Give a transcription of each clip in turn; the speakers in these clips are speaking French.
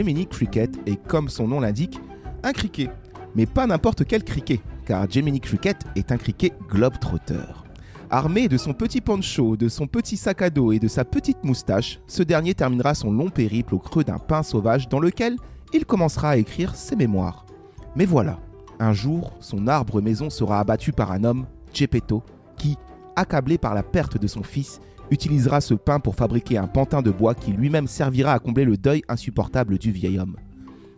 Gemini Cricket est, comme son nom l'indique, un criquet. Mais pas n'importe quel criquet, car Gemini Cricket est un criquet globetrotter. Armé de son petit poncho, de son petit sac à dos et de sa petite moustache, ce dernier terminera son long périple au creux d'un pin sauvage dans lequel il commencera à écrire ses mémoires. Mais voilà, un jour, son arbre maison sera abattu par un homme, Geppetto, qui, accablé par la perte de son fils, utilisera ce pain pour fabriquer un pantin de bois qui lui-même servira à combler le deuil insupportable du vieil homme.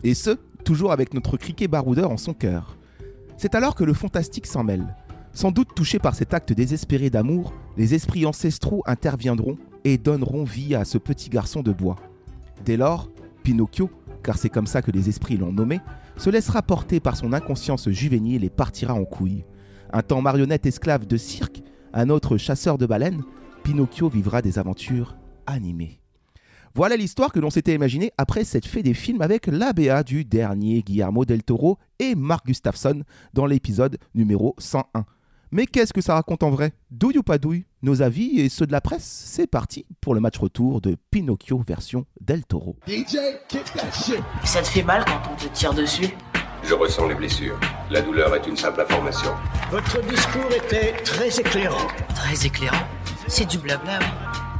Et ce, toujours avec notre criquet baroudeur en son cœur. C'est alors que le fantastique s'en mêle. Sans doute touchés par cet acte désespéré d'amour, les esprits ancestraux interviendront et donneront vie à ce petit garçon de bois. Dès lors, Pinocchio, car c'est comme ça que les esprits l'ont nommé, se laissera porter par son inconscience juvénile et partira en couille. Un temps marionnette esclave de cirque, un autre chasseur de baleines, Pinocchio vivra des aventures animées. Voilà l'histoire que l'on s'était imaginée après cette fée des films avec l'ABA du dernier Guillermo del Toro et Mark Gustafsson dans l'épisode numéro 101. Mais qu'est-ce que ça raconte en vrai? Douille ou pas douille Nos avis et ceux de la presse C'est parti pour le match retour de Pinocchio version Del Toro. Ça te fait mal quand on te tire dessus? Je ressens les blessures. La douleur est une simple information. Votre discours était très éclairant. Très éclairant? C'est du blabla, oui.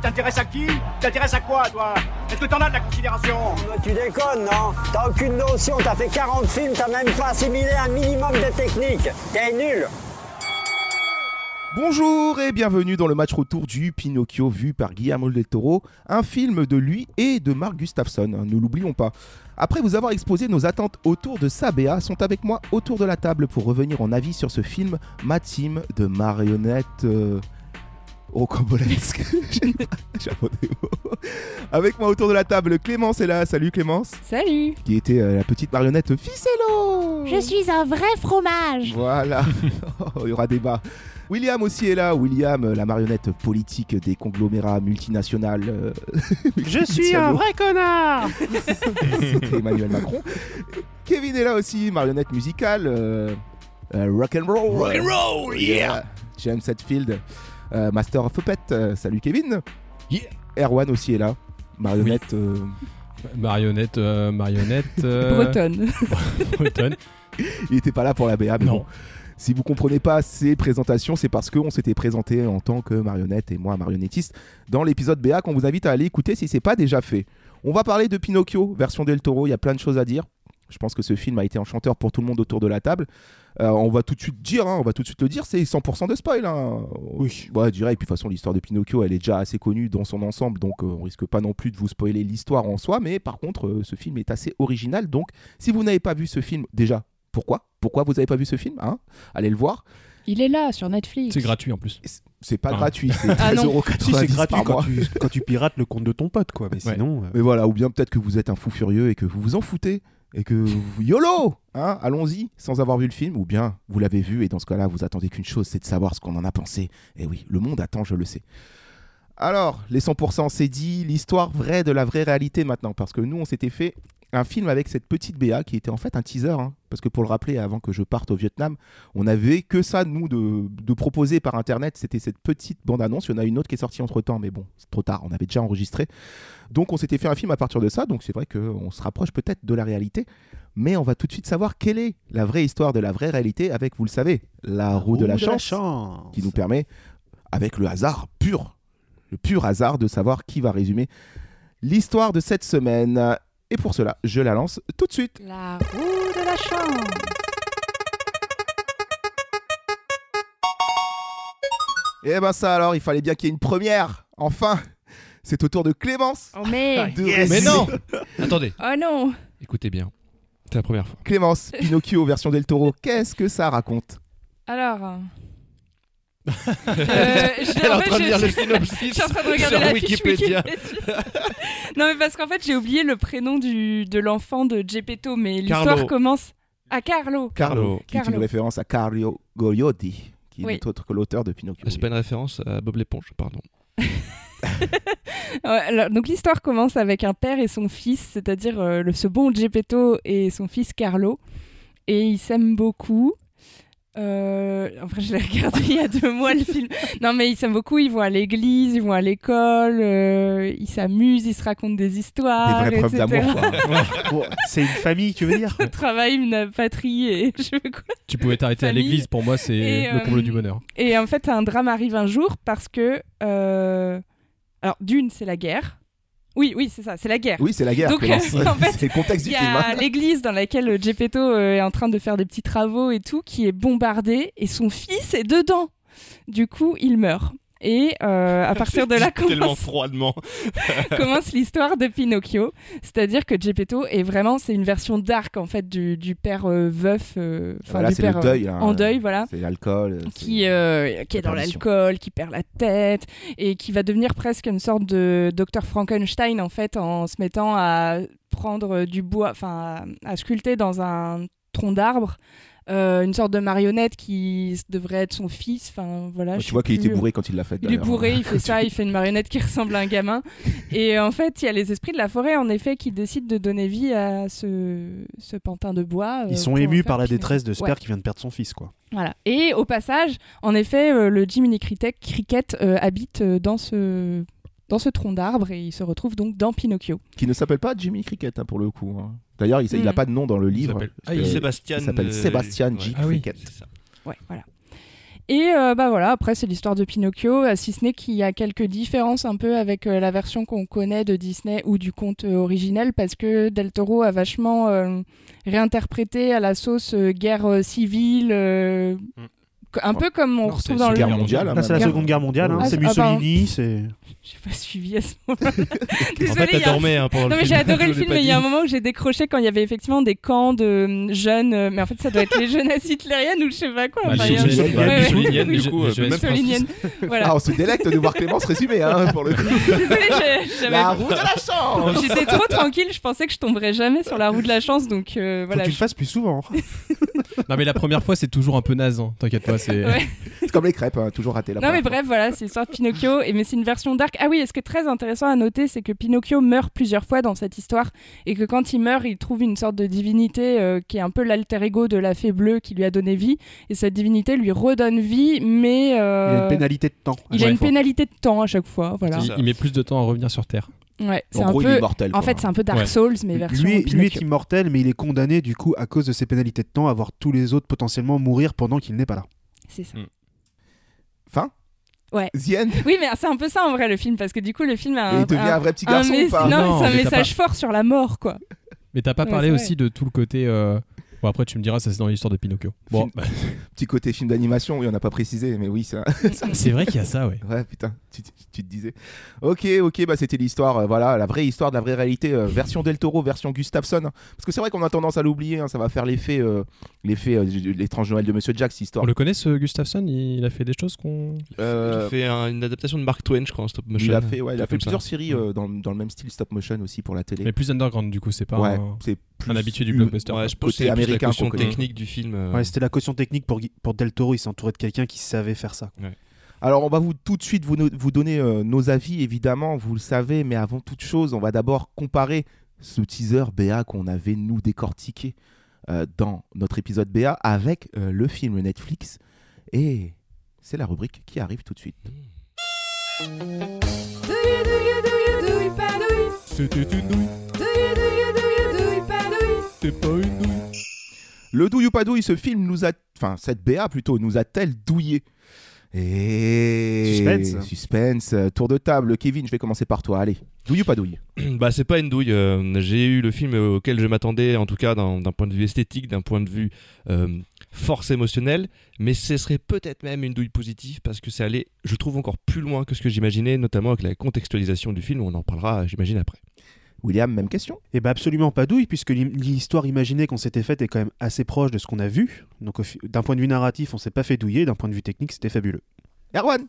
T'intéresses à qui T'intéresses à quoi, toi Est-ce que t'en as de la considération Tu déconnes, non T'as aucune notion, t'as fait 40 films, t'as même pas assimilé un minimum de technique. T'es nul Bonjour et bienvenue dans le match retour du Pinocchio vu par Guillermo del Toro, un film de lui et de Mark Gustafsson, hein, ne l'oublions pas. Après vous avoir exposé nos attentes autour de Sabea, sont avec moi autour de la table pour revenir en avis sur ce film, ma team de marionnettes euh, mot. avec moi autour de la table, Clémence est là, salut Clémence, Salut qui était euh, la petite marionnette Ficello Je suis un vrai fromage Voilà, Oh, il y aura débat. William aussi est là. William, euh, la marionnette politique des conglomérats multinationales. euh, Je suis un vrai connard C'était Emmanuel Macron. Kevin est là aussi, marionnette musicale. Euh, euh, rock and roll. Rock and roll, yeah. James Hetfield, euh, Master of Puppet. Euh, salut Kevin. Yeah. Erwan aussi est là. Marionnette. euh, Marionnette, euh, marionnette. euh, Bretonne. bretonne. il était pas là pour la BA, mais Non. bon. Si vous comprenez pas ces présentations, c'est parce qu'on s'était présenté en tant que marionnette et moi marionnettiste dans l'épisode BA qu'on vous invite à aller écouter si c'est pas déjà fait. On va parler de Pinocchio, version Del Toro, il y a plein de choses à dire. Je pense que ce film a été enchanteur pour tout le monde autour de la table. Euh, on va tout de suite dire, hein, on va tout de suite le dire, c'est 100% de spoil. Hein. Oui. Ouais, direct. Puis de toute façon, l'histoire de Pinocchio, elle est déjà assez connue dans son ensemble, donc euh, on risque pas non plus de vous spoiler l'histoire en soi. Mais par contre, euh, ce film est assez original. Donc, si vous n'avez pas vu ce film, déjà, pourquoi? Pourquoi vous n'avez pas vu ce film hein? Allez le voir. Il est là sur Netflix. C'est gratuit en plus. C'est pas Ah. gratuit, c'est Ah non. 13,90€ Si c'est gratuit par quand tu, quand tu pirates le compte de ton pote, quoi. Mais Ouais. sinon, euh, Mais voilà, ou bien peut-être que vous êtes un fou furieux et que vous vous en foutez et que YOLO hein, Allons-y sans avoir vu le film, ou bien vous l'avez vu et dans ce cas-là, vous attendez qu'une chose, c'est de savoir ce qu'on en a pensé. Et oui, le monde attend, je le sais. Alors, les 100%, c'est dit, l'histoire vraie de la vraie réalité maintenant, parce que nous, on s'était fait un film avec cette petite BA qui était en fait un teaser, hein, parce que pour le rappeler, avant que je parte au Vietnam, on avait que ça, nous, de, de proposer par Internet, c'était cette petite bande-annonce, il y en a une autre qui est sortie entre-temps, mais bon, c'est trop tard, on avait déjà enregistré. Donc on s'était fait un film à partir de ça, donc c'est vrai qu'on se rapproche peut-être de la réalité, mais on va tout de suite savoir quelle est la vraie histoire de la vraie réalité avec, vous le savez, la roue de la chance, qui nous permet, avec le hasard pur, le pur hasard de savoir qui va résumer l'histoire de cette semaine. Et pour cela, je la lance tout de suite. La roue de la chance. Et ben ça alors, il fallait bien qu'il y ait une première, enfin C'est au tour de Clémence Oh mais de Mais non Attendez, Oh non écoutez bien. C'est la première fois. Clémence, Pinocchio version Del Toro, qu'est-ce que ça raconte? Alors... euh, je- Elle en en fait, train de je- lire le synopsis Je suis en train de regarder sur la fiche Wikipédia. Wikipédia. non mais parce qu'en fait j'ai oublié le prénom du, de l'enfant de Geppetto, mais Carlo. l'histoire commence à Carlo. Carlo, qui est une Carlo. référence à Carlo Goyodi, qui Oui. n'est autre que l'auteur de Pinocchio. C'est pas une référence à Bob l'éponge, pardon. Alors, donc l'histoire commence avec un père et son fils, c'est-à-dire euh, ce bon Geppetto et son fils Carlo. Et ils s'aiment beaucoup. Euh, enfin, je l'ai regardé il y a deux mois le film. Non, mais ils s'aiment beaucoup. Ils vont à l'église, ils vont à l'école, euh, ils s'amusent, ils se racontent des histoires. Des vraies preuves d'amour, quoi. C'est une famille, tu veux dire Au travail, une patrie et je pas quoi. Tu pouvais t'arrêter à l'église, pour moi, c'est Et, le comble euh, du bonheur. Et en fait, un drame arrive un jour parce que. euh, Alors, d'une, c'est la guerre. Oui, oui, c'est ça, c'est la guerre. Oui, c'est la guerre. Donc, Clémence. en fait, c'est le contexte Il du y film. a hein. l'église dans laquelle euh, Gepetto euh, est en train de faire des petits travaux et tout, qui est bombardée et son fils est dedans. Du coup, il meurt. Et euh, à partir de là Tellement commence, froidement. commence l'histoire de Pinocchio. C'est-à-dire que Gepetto est vraiment, c'est une version dark en fait du, du père euh, veuf, euh, enfin Voilà, du c'est le père euh, deuil, là. en deuil, voilà C'est l'alcool. qui, euh, qui est dans l'alcool, qui perd la tête et qui va devenir presque une sorte de Dr Frankenstein en fait en se mettant à prendre du bois, enfin à, à sculpter dans un tronc d'arbre euh, une sorte de marionnette qui devrait être son fils. Enfin voilà. je Tu vois qu'il était bourré quand il l'a fait. Il est bourré, il fait ça, il fait une marionnette qui ressemble à un gamin. Et en fait, il y a les esprits de la forêt, en effet, qui décident de donner vie à ce, ce pantin de bois. euh, Ils sont émus faire par la détresse de ce Ouais. père qui vient de perdre son fils, quoi. Voilà. Et au passage, en effet, euh, le Jiminy Cricket, Cricket euh, habite euh, dans ce dans ce tronc d'arbre et il se retrouve donc dans Pinocchio. Qui ne s'appelle pas Jimmy Cricket hein, pour le coup. hein. D'ailleurs, il n'a Mm. pas de nom dans le livre. Ah, il Sébastien. il s'appelle euh, Sébastien J. Ah oui. Ouais, voilà. Et euh, bah voilà, après c'est l'histoire de Pinocchio, euh, si ce n'est qu'il y a quelques différences un peu avec euh, la version qu'on connaît de Disney ou du conte euh, originel, parce que Del Toro a vachement euh, réinterprété à la sauce euh, guerre euh, civile, euh, co- un peu comme on Non, retrouve dans c'est le... Guerre mondiale. hein, Là, c'est la. Seconde Guerre mondiale, hein, Ah, c'est ah. Mussolini, c'est. J'ai pas suivi à ce moment-là. En fait, dormi hein, pendant Non mais film. j'ai adoré le Je film, mais il y a un moment où j'ai décroché quand il y avait effectivement des camps de euh, jeunes, euh, mais en fait ça doit être les jeunesses hitlériennes ou je sais pas quoi. Bah, Enfin, les Du coup, je- euh, les jeunesses Mussolinienne. Voilà. Ah, on se délecte de voir Clémence résumer hein, pour le coup. Désolée, j'ai- j'avais La roue de la chance J'étais trop tranquille, je pensais que je tomberais jamais sur la roue de la chance, donc euh, Faut voilà. que tu le je- fasses plus souvent. Non, mais la première fois, c'est toujours un peu naze. hein. T'inquiète pas, c'est. Ouais. Comme les crêpes, hein, toujours raté la Non mais bref, voilà, c'est l'histoire de Pinocchio, et mais c'est une version Ah oui, et ce qui est très intéressant à noter, c'est que Pinocchio meurt plusieurs fois dans cette histoire, et que quand il meurt, il trouve une sorte de divinité euh, qui est un peu l'alter ego de la fée bleue qui lui a donné vie, et cette divinité lui redonne vie, mais Il a une pénalité de temps. à il a chaque une fois. pénalité de temps à chaque fois, voilà. Il, il met plus de temps à revenir sur Terre. Ouais, c'est En un gros, il est peu. immortel. En quoi. fait, c'est un peu Dark Ouais. Souls, mais version Lui, lui est immortel, mais il est condamné du coup à cause de ses pénalités de temps à voir tous les autres potentiellement mourir pendant qu'il n'est pas là. C'est ça. Fin Ouais. The end Oui, mais c'est un peu ça en vrai le film, parce que du coup, le film a Et un, il devient un- un vrai petit un garçon mes- ou pas Non, Non, c'est un mais t'as message fort sur la mort, quoi. Mais t'as pas Ouais, parlé aussi de tout le côté. euh, Bon, après, tu me diras, ça c'est dans l'histoire de Pinocchio. Bon, Film- bah, Petit côté film d'animation, oui, on n'a pas précisé, mais oui, c'est un- c'est vrai qu'il y a ça, ouais. Ouais, putain, tu, te disais. Ok, ok, bah c'était l'histoire, euh, voilà, la vraie histoire de la vraie réalité, euh, version Del Toro, version Gustafsson. Parce que c'est vrai qu'on a tendance à l'oublier, hein, ça va faire l'effet, euh, l'effet euh, de l'étrange Noël de Monsieur Jack, cette histoire. On le connaît, ce Gustafsson Il a fait des choses qu'on. Euh, Il fait un- une adaptation de Mark Twain, je crois, en stop motion. il a fait, ouais, il a fait ça. plusieurs séries euh, dans, dans le même style stop motion aussi pour la télé. Mais plus underground, du coup, c'est pas ouais, un, c'est plus un habitué du blockbuster. Ouais, je pense que Côté américain la connaît. technique du film. euh, Ouais, c'était la caution technique pour, pour Del Toro, il s'est entouré de quelqu'un qui savait faire ça. Alors, on va vous tout de suite vous, donner euh, nos avis, évidemment, vous le savez, mais avant toute chose, on va d'abord comparer ce teaser BA qu'on avait nous décortiqué euh, dans notre épisode BA avec euh, le film Netflix. Et c'est la rubrique qui arrive tout de suite. C'était une douille. C'était pas une douille. Le douille ou pas douille, ce film nous a. Enfin, cette BA plutôt, nous a-t-elle douillé? Et. Suspense. Suspense. euh, Tour de table. Kevin, je vais commencer par toi. Allez. Douille ou pas douille? Bah, c'est pas une douille. euh, J'ai eu le film auquel je m'attendais, en tout cas d'un d'un point de vue esthétique, d'un point de vue euh, force émotionnelle, mais ce serait peut-être même une douille positive parce que c'est allé, je trouve, encore plus loin que ce que j'imaginais, notamment avec la contextualisation du film. On en parlera, j'imagine, après. William, même question Et bah absolument pas douille, puisque l'histoire imaginée qu'on s'était faite est quand même assez proche de ce qu'on a vu. Donc d'un point de vue narratif, on s'est pas fait douiller, d'un point de vue technique, c'était fabuleux. Erwan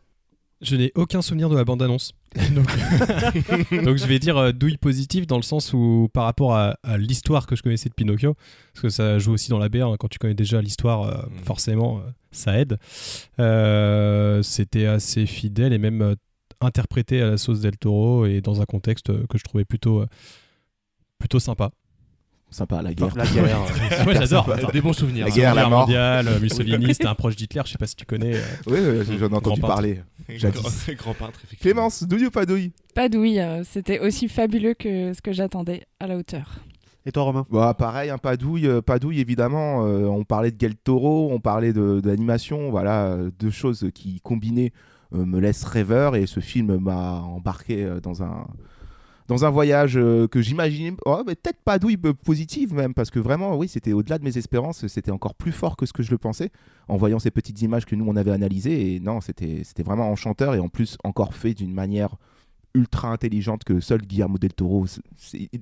Je n'ai aucun souvenir de la bande-annonce. Donc... Donc je vais dire euh, douille positive dans le sens où par rapport à, à l'histoire que je connaissais de Pinocchio, parce que ça joue aussi dans la hein, quand tu connais déjà l'histoire, euh, Mhm. forcément euh, ça aide. Euh, C'était assez fidèle et même euh, interprété à la sauce del Toro et dans un contexte euh, que je trouvais plutôt, euh, plutôt sympa. Sympa, la guerre. La guerre. Moi j'adore. Des bons souvenirs. La guerre, la Guerre mort. mondiale, euh, Mussolini, c'était un proche d'Hitler, je sais pas si tu connais. euh. Oui, oui, j'en ai entendu Grand parler. Jadis. Grand, grand peintre, effectivement. Clémence, douille ou pas douille? Pas douille, euh, c'était aussi fabuleux que ce que j'attendais à la hauteur. Et toi, Romain? Bah, pareil, un pas douille, euh, pas douille évidemment. euh, on parlait de Guel Toro, on parlait l'animation, voilà, deux choses qui combinées euh, me laissent rêveur et ce film m'a embarqué euh, dans un dans un voyage euh, que j'imaginais, oh, peut-être pas douille positive même, parce que vraiment, oui, c'était au-delà de mes espérances, c'était encore plus fort que ce que je le pensais, en voyant ces petites images que nous on avait analysées, et non, c'était vraiment enchanteur, et en plus encore fait d'une manière ultra intelligente que seul Guillermo del Toro,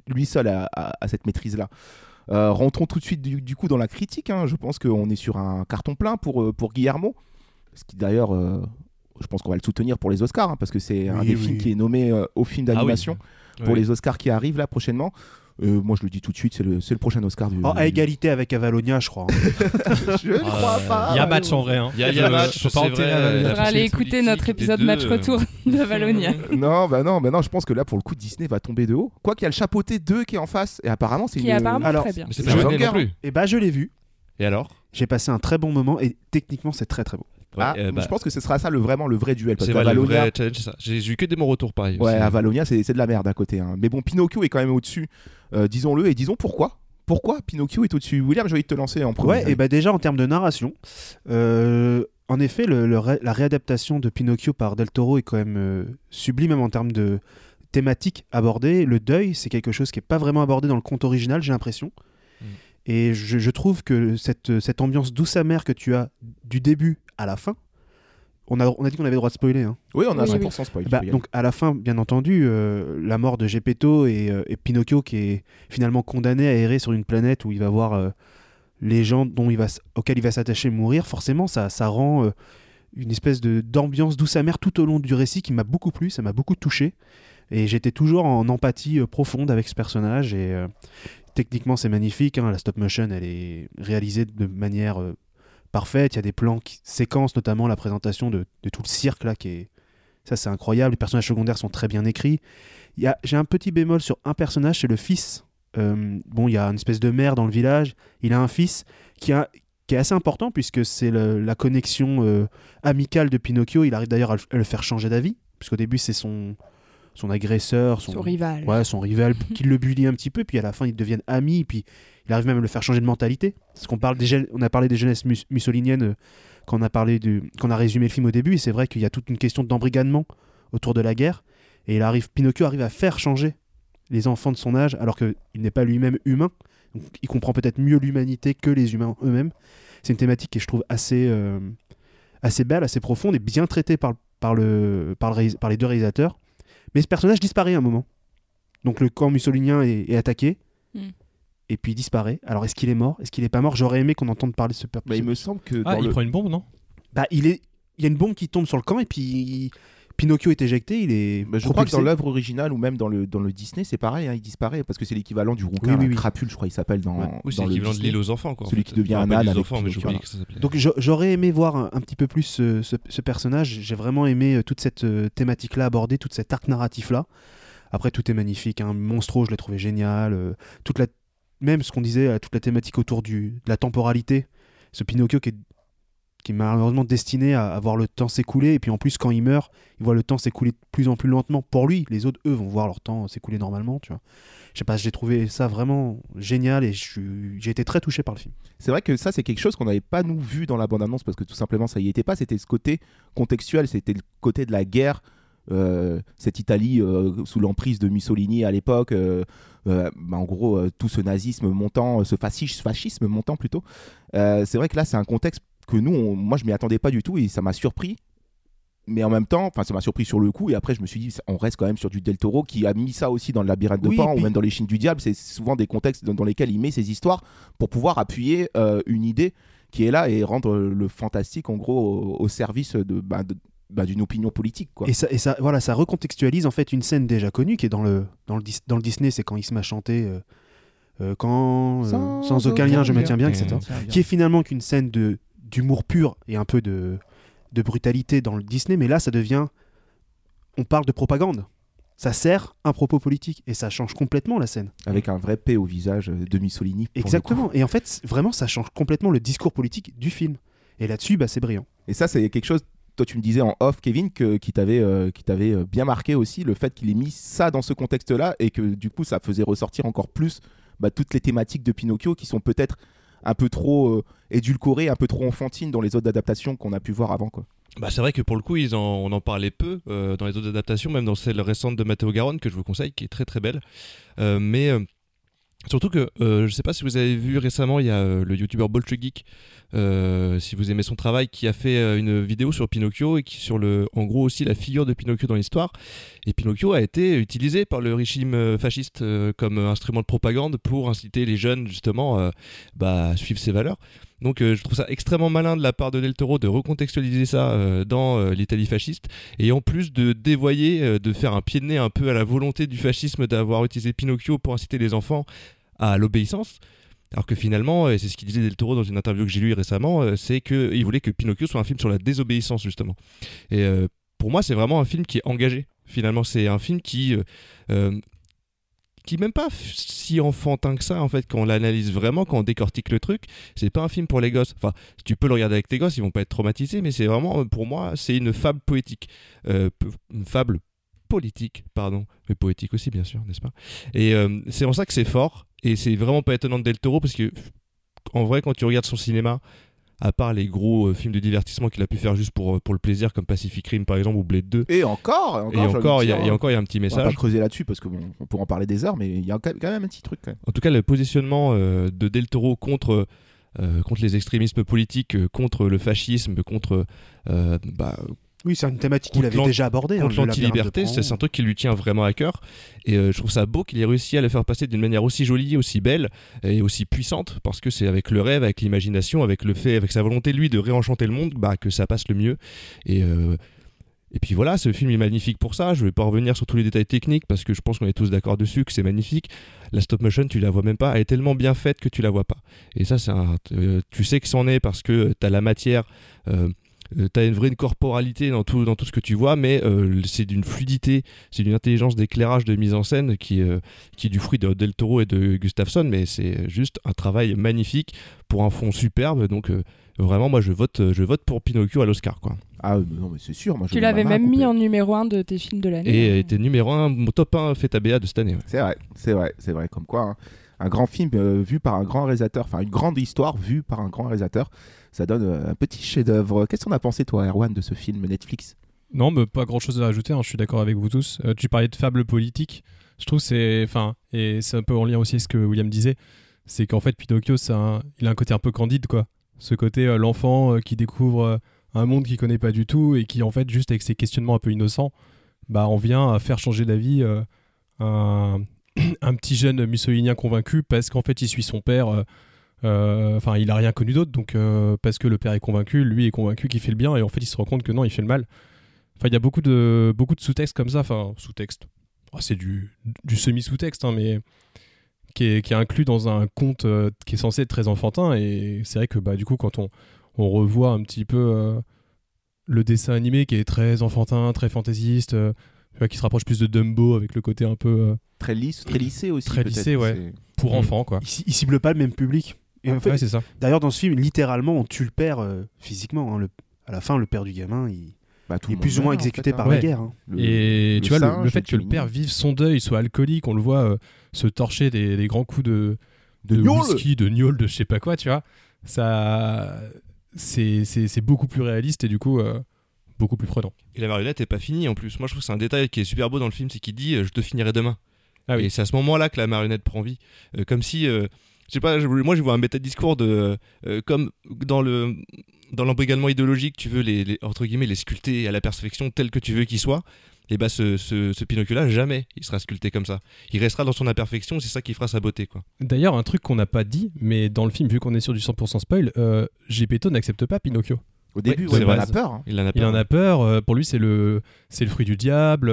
lui seul a, cette maîtrise-là. Euh, rentrons tout de suite du, coup dans la critique. hein. Je pense qu'on est sur un carton plein pour, pour Guillermo. Ce qui d'ailleurs, je pense qu'on va le soutenir pour les Oscars, hein, parce que c'est un des oui. films qui est nommé euh, au film d'animation pour Oui. les Oscars qui arrivent là prochainement. Euh, moi je le dis tout de suite, c'est le, prochain Oscar du. Oh, À égalité avec Avalonia, je crois. hein. je ne crois Euh, pas. Il y a match en vrai. hein. Il y a, il y a Faut- match, faut pas vrai, On va aller écouter notre épisode match retour de Valonia. Non, bah non, bah non, je pense que là pour le coup Disney va tomber de haut. Quoi qu'il y a le chapeauté 2 qui est en face, et apparemment c'est Qui une. est apparemment Alors, très bien. C'est pas. Et bah, je l'ai vu. Et alors? J'ai passé un très bon moment et techniquement, c'est très très beau. Ah, euh, bah, je pense que ce sera ça le vraiment le vrai duel parce C'est vrai, le vrai ça. J'ai eu que des bons retours pareil. Ouais, aussi. Avalonia, c'est c'est de la merde à côté. hein. Mais bon, Pinocchio est quand même au-dessus, euh, disons-le, et disons pourquoi. Pourquoi Pinocchio est au-dessus? William, j'ai envie de te lancer en premier. Ouais, et bah déjà en termes de narration, euh, en effet, le- le ré- la réadaptation de Pinocchio par Del Toro est quand même euh, sublime, même en termes de thématique abordée. Le deuil, c'est quelque chose qui n'est pas vraiment abordé dans le conte original, j'ai l'impression. Mm. Et je, je trouve que cette, cette ambiance douce amère que tu as du début à la fin, on a, on a dit qu'on avait le droit de spoiler. Hein. Oui, on a Oui, 100% spoil. Bah, donc à la fin, bien entendu, euh, la mort de Geppetto et, euh, et Pinocchio qui est finalement condamné à errer sur une planète où il va voir euh, les gens dont il va, auxquels il va s'attacher mourir, forcément ça, ça rend euh, une espèce de d'ambiance douce amère tout au long du récit qui m'a beaucoup plu, ça m'a beaucoup touché. Et j'étais toujours en empathie euh, profonde avec ce personnage. Et euh, techniquement, c'est magnifique. hein, la stop motion, elle est réalisée de manière euh, parfaite. Il y a des plans qui séquences, notamment la présentation de, tout le cirque là, qui est ça, c'est incroyable. Les personnages secondaires sont très bien écrits. J'ai un petit bémol sur un personnage, c'est le fils. Euh, bon, il y a une espèce de mère dans le village. Il a un fils qui, est assez important puisque c'est la connexion euh, amicale de Pinocchio. Il arrive d'ailleurs à, à le faire changer d'avis. Puisqu'au début, c'est son, son agresseur, son, Son rival. Ouais, son rival qui le bully un petit peu, puis à la fin ils deviennent amis, puis il arrive même à le faire changer de mentalité. Parce qu'on parle des on a parlé des jeunesses mus- mussoliniennes euh, quand on a parlé du, quand on a résumé le film au début, et c'est vrai qu'il y a toute une question d'embrigadement autour de la guerre, et il arrive, Pinocchio arrive à faire changer les enfants de son âge, alors qu'il n'est pas lui-même humain. Donc, il comprend peut-être mieux l'humanité que les humains eux-mêmes. C'est une thématique qui je trouve assez, euh, assez belle, assez profonde et bien traitée par, par, le, par, le par les deux réalisateurs. Mais ce personnage disparaît à un moment. Donc le camp mussolinien est, est attaqué. Mm. Et puis il disparaît. Alors est-ce qu'il est mort? Est-ce qu'il est pas mort? J'aurais aimé qu'on entende parler de ce Bah, il personnage. me semble que Ah, dans il le- prend une bombe, non? Bah, il est. Il y a une bombe qui tombe sur le camp et puis Pinocchio est éjecté. Il est. Bah, je crois que dans l'œuvre originale ou même dans le, dans le Disney, c'est pareil, hein, il disparaît parce que c'est l'équivalent du rouquin, Oui, oui, oui. Crapule, je crois, il s'appelle dans, Ouais. Oui, c'est l'équivalent de l'île aux enfants. Quoi, en Celui fait. qui devient un âne l'île aux avec enfants, Pinocchio, que ça. Donc j'a- j'aurais aimé voir un, un petit peu plus ce, ce- ce personnage. J'ai vraiment aimé euh, toute cette euh, thématique-là abordée, toute cet arc narratif-là. Après, tout est magnifique. Hein. Monstro, je l'ai trouvé génial. euh, toute la... Même ce qu'on disait, euh, toute la thématique autour du, de la temporalité. Ce Pinocchio qui est, qui est malheureusement destiné à, à voir le temps s'écouler. Et puis en plus, quand il meurt, il voit le temps s'écouler de plus en plus lentement. Pour lui, les autres, eux, vont voir leur temps s'écouler normalement. Tu vois. Je sais pas, j'ai trouvé ça vraiment génial et j'ai été très touché par le film. C'est vrai que ça, c'est quelque chose qu'on n'avait pas nous vu dans la bande-annonce parce que tout simplement ça y était pas. C'était ce côté contextuel, c'était le côté de la guerre. euh, cette Italie euh, sous l'emprise de Mussolini à l'époque, euh, bah, en gros tout ce nazisme montant, ce fascisme, fascisme montant plutôt. C'est vrai que là c'est un contexte que nous, on- moi je m'y attendais pas du tout et ça m'a surpris. Mais en même temps, enfin ça m'a surpris sur le coup et après je me suis dit on reste quand même sur du Del Toro qui a mis ça aussi dans le labyrinthe de Oui, Pan puis- ou même dans les Chines du diable. C'est souvent des contextes dans, dans lesquels il met ses histoires pour pouvoir appuyer euh, une idée qui est là et rendre le fantastique en gros au, au service de, bah, de- bah, d'une opinion politique quoi. Et ça, et ça, voilà, ça recontextualise en fait une scène déjà connue qui est dans le, dans le, dans le Disney, c'est quand il se met à chanter euh, euh, quand, euh, sans, aucun lien, je me tiens bien, etc. Qui est finalement qu'une scène de d'humour pur et un peu de, de brutalité dans le Disney, mais là ça devient, on parle de propagande. ça sert un propos politique et ça change complètement la scène. Avec un vrai P au visage de Mussolini. Exactement. Et en fait, vraiment, ça change complètement le discours politique du film. Et là-dessus, bah, c'est brillant. Et ça, c'est quelque chose. Toi, tu me disais en off, Kevin, que, qui t'avait euh, qui t'avait euh, bien marqué aussi, le fait qu'il ait mis ça dans ce contexte-là et que du coup, ça faisait ressortir encore plus bah, toutes les thématiques de Pinocchio qui sont peut-être un peu trop euh, édulcorées, un peu trop enfantines dans les autres adaptations qu'on a pu voir avant. Quoi. Bah, c'est vrai que pour le coup, ils en, on en parlait peu euh, dans les autres adaptations, même dans celle récente de Matteo Garonne que je vous conseille, qui est très très belle. Euh, mais surtout que euh, je sais pas si vous avez vu récemment, il y a euh, le youtubeur Bolche Geek, euh, si vous aimez son travail, qui a fait euh, une vidéo sur Pinocchio et qui sur le, en gros aussi la figure de Pinocchio dans l'histoire. Et Pinocchio a été utilisé par le régime fasciste comme instrument de propagande pour inciter les jeunes justement bah, à suivre ses valeurs. Donc euh, je trouve ça extrêmement malin de la part de Del Toro de recontextualiser ça euh, dans euh, l'Italie fasciste et en plus de dévoyer, de faire un pied de nez un peu à la volonté du fascisme d'avoir utilisé Pinocchio pour inciter les enfants à l'obéissance. Alors que finalement, et c'est ce qu'il disait Del Toro dans une interview que j'ai lue récemment, c'est qu'il voulait que Pinocchio soit un film sur la désobéissance justement. Et pour moi, c'est vraiment un film qui est engagé. Finalement, c'est un film qui qui est même pas si enfantin que ça en fait quand on l'analyse vraiment quand on décortique le truc c'est pas un film pour les gosses. Enfin tu peux le regarder avec tes gosses ils vont pas être traumatisés mais c'est vraiment euh, pour moi c'est une fable poétique. Euh, une fable politique pardon mais poétique aussi bien sûr n'est-ce pas? Et euh, c'est pour ça que c'est fort et c'est vraiment pas étonnant de Del Toro parce que en vrai quand tu regardes son cinéma à part les gros euh, films de divertissement qu'il a pu faire juste pour, euh, pour le plaisir comme Pacific Rim par exemple ou Blade 2 Et encore, et encore hein. encore il y a un petit On va pas message creuser là-dessus parce que bon, on pourra en parler des heures, mais il y a quand même un petit truc quand même. En tout cas, le positionnement euh, de Del Toro contre, euh, contre les extrémismes politiques, euh, contre le fascisme, contre, bah, Oui, c'est une thématique qu'il avait déjà abordée. hein, l'anti-liberté. C'est un truc qui lui tient vraiment à cœur. Et euh, je trouve ça beau qu'il ait réussi à le faire passer d'une manière aussi jolie, aussi belle et aussi puissante, parce que c'est avec le rêve, avec l'imagination, avec le fait, avec sa volonté, lui, de réenchanter le monde, bah, que ça passe le mieux. Et. euh, et puis voilà, ce film est magnifique pour ça. Je vais pas revenir sur tous les détails techniques parce que je pense qu'on est tous d'accord dessus que c'est magnifique. La stop motion, tu la vois même pas. Elle est tellement bien faite que tu la vois pas. Et ça, c'est un, euh, tu sais que c'en est parce que tu as la matière. Euh, tu as une vraie corporalité dans tout, dans tout ce que tu vois, mais euh, c'est d'une fluidité, c'est d'une intelligence d'éclairage, de mise en scène qui, euh, qui est du fruit de Del Toro et de Gustafsson, mais c'est juste un travail magnifique pour un fond superbe. Donc euh, vraiment, moi, je vote, je vote pour Pinocchio à l'Oscar. quoi. Ah euh, non, mais c'est sûr. Moi, je Tu l'avais même mis en numéro 1 de tes films de l'année. Et hein. était numéro 1, mon top 1 fait à BA de cette année. ouais. C'est vrai, c'est vrai, c'est vrai. Comme quoi, hein, un grand film euh, vu par un grand réalisateur, enfin une grande histoire vue par un grand réalisateur, ça donne euh, un petit chef-d'œuvre. Qu'est-ce qu'on a pensé, toi, Erwan, de ce film Netflix? Non, mais pas grand chose à rajouter, hein, je suis d'accord avec vous tous. Euh, tu parlais de fable politique, je trouve c'est. Enfin, et c'est un peu en lien aussi avec ce que William disait, c'est qu'en fait, Pinocchio, un- il a un côté un peu candide, quoi. Ce côté, euh, l'enfant qui découvre un monde qu'il connaît pas du tout et qui, en fait, juste avec ses questionnements un peu innocents, bah, on vient à faire changer d'avis un, petit jeune mussolinien convaincu parce qu'en fait, il suit son père. Enfin, il a rien connu d'autre, donc euh, parce que le père est convaincu, lui est convaincu qu'il fait le bien, et en fait, il se rend compte que non, il fait le mal. Enfin, il y a beaucoup de, beaucoup de sous-textes comme ça. Enfin, sous-texte. Oh, c'est du, du semi-sous-texte, hein, mais qui est, qui est inclus dans un conte euh, qui est censé être très enfantin. Et c'est vrai que bah, du coup, quand on, on revoit un petit peu euh, le dessin animé qui est très enfantin, très fantaisiste, euh, qui se rapproche plus de Dumbo avec le côté un peu euh, Très lisse, très lissé aussi. Très lissé, ouais. pour Mm. enfants, quoi. Il, il cible pas le même public. Et en fait, Ouais, c'est ça. D'ailleurs, dans ce film, littéralement, on tue le père euh, physiquement. hein. Le- à la fin, le père du gamin, il, Bah, tout il est plus ou moins en exécuté fait, par hein. la guerre. hein. Le- Et le tu vois, le, singe, le fait que le père vive son deuil, soit alcoolique, on le voit euh, se torcher des, des grands coups de, De de, whisky, de gnôle, de je sais pas quoi, tu vois. Ça, c'est c'est- c'est beaucoup plus réaliste et du coup euh, beaucoup plus prenant. Et la marionnette est pas finie en plus. Moi, je trouve que c'est un détail qui est super beau dans le film, c'est qu'il dit euh, Je te finirai demain. Ah oui. Et c'est à ce moment-là que la marionnette prend vie. Euh, comme si. Euh, je sais pas, moi je vois un méta-discours de. euh, comme dans le. Dans l'embrigalement idéologique, tu veux les, les- entre guillemets les sculpter à la perfection tel que tu veux qu'ils soient. Et bah ce, ce, ce Pinocchio-là, jamais il sera sculpté comme ça. Il restera dans son imperfection, c'est ça qui fera sa beauté, quoi. D'ailleurs, un truc qu'on n'a pas dit, mais dans le film, vu qu'on est sur du 100% spoil, euh, Gepetto n'accepte pas Pinocchio. Au début, Ouais, ouais, c'est il en a peur. hein. Il en a Il peur. en a peur. euh, pour lui, c'est le, c'est le fruit du diable.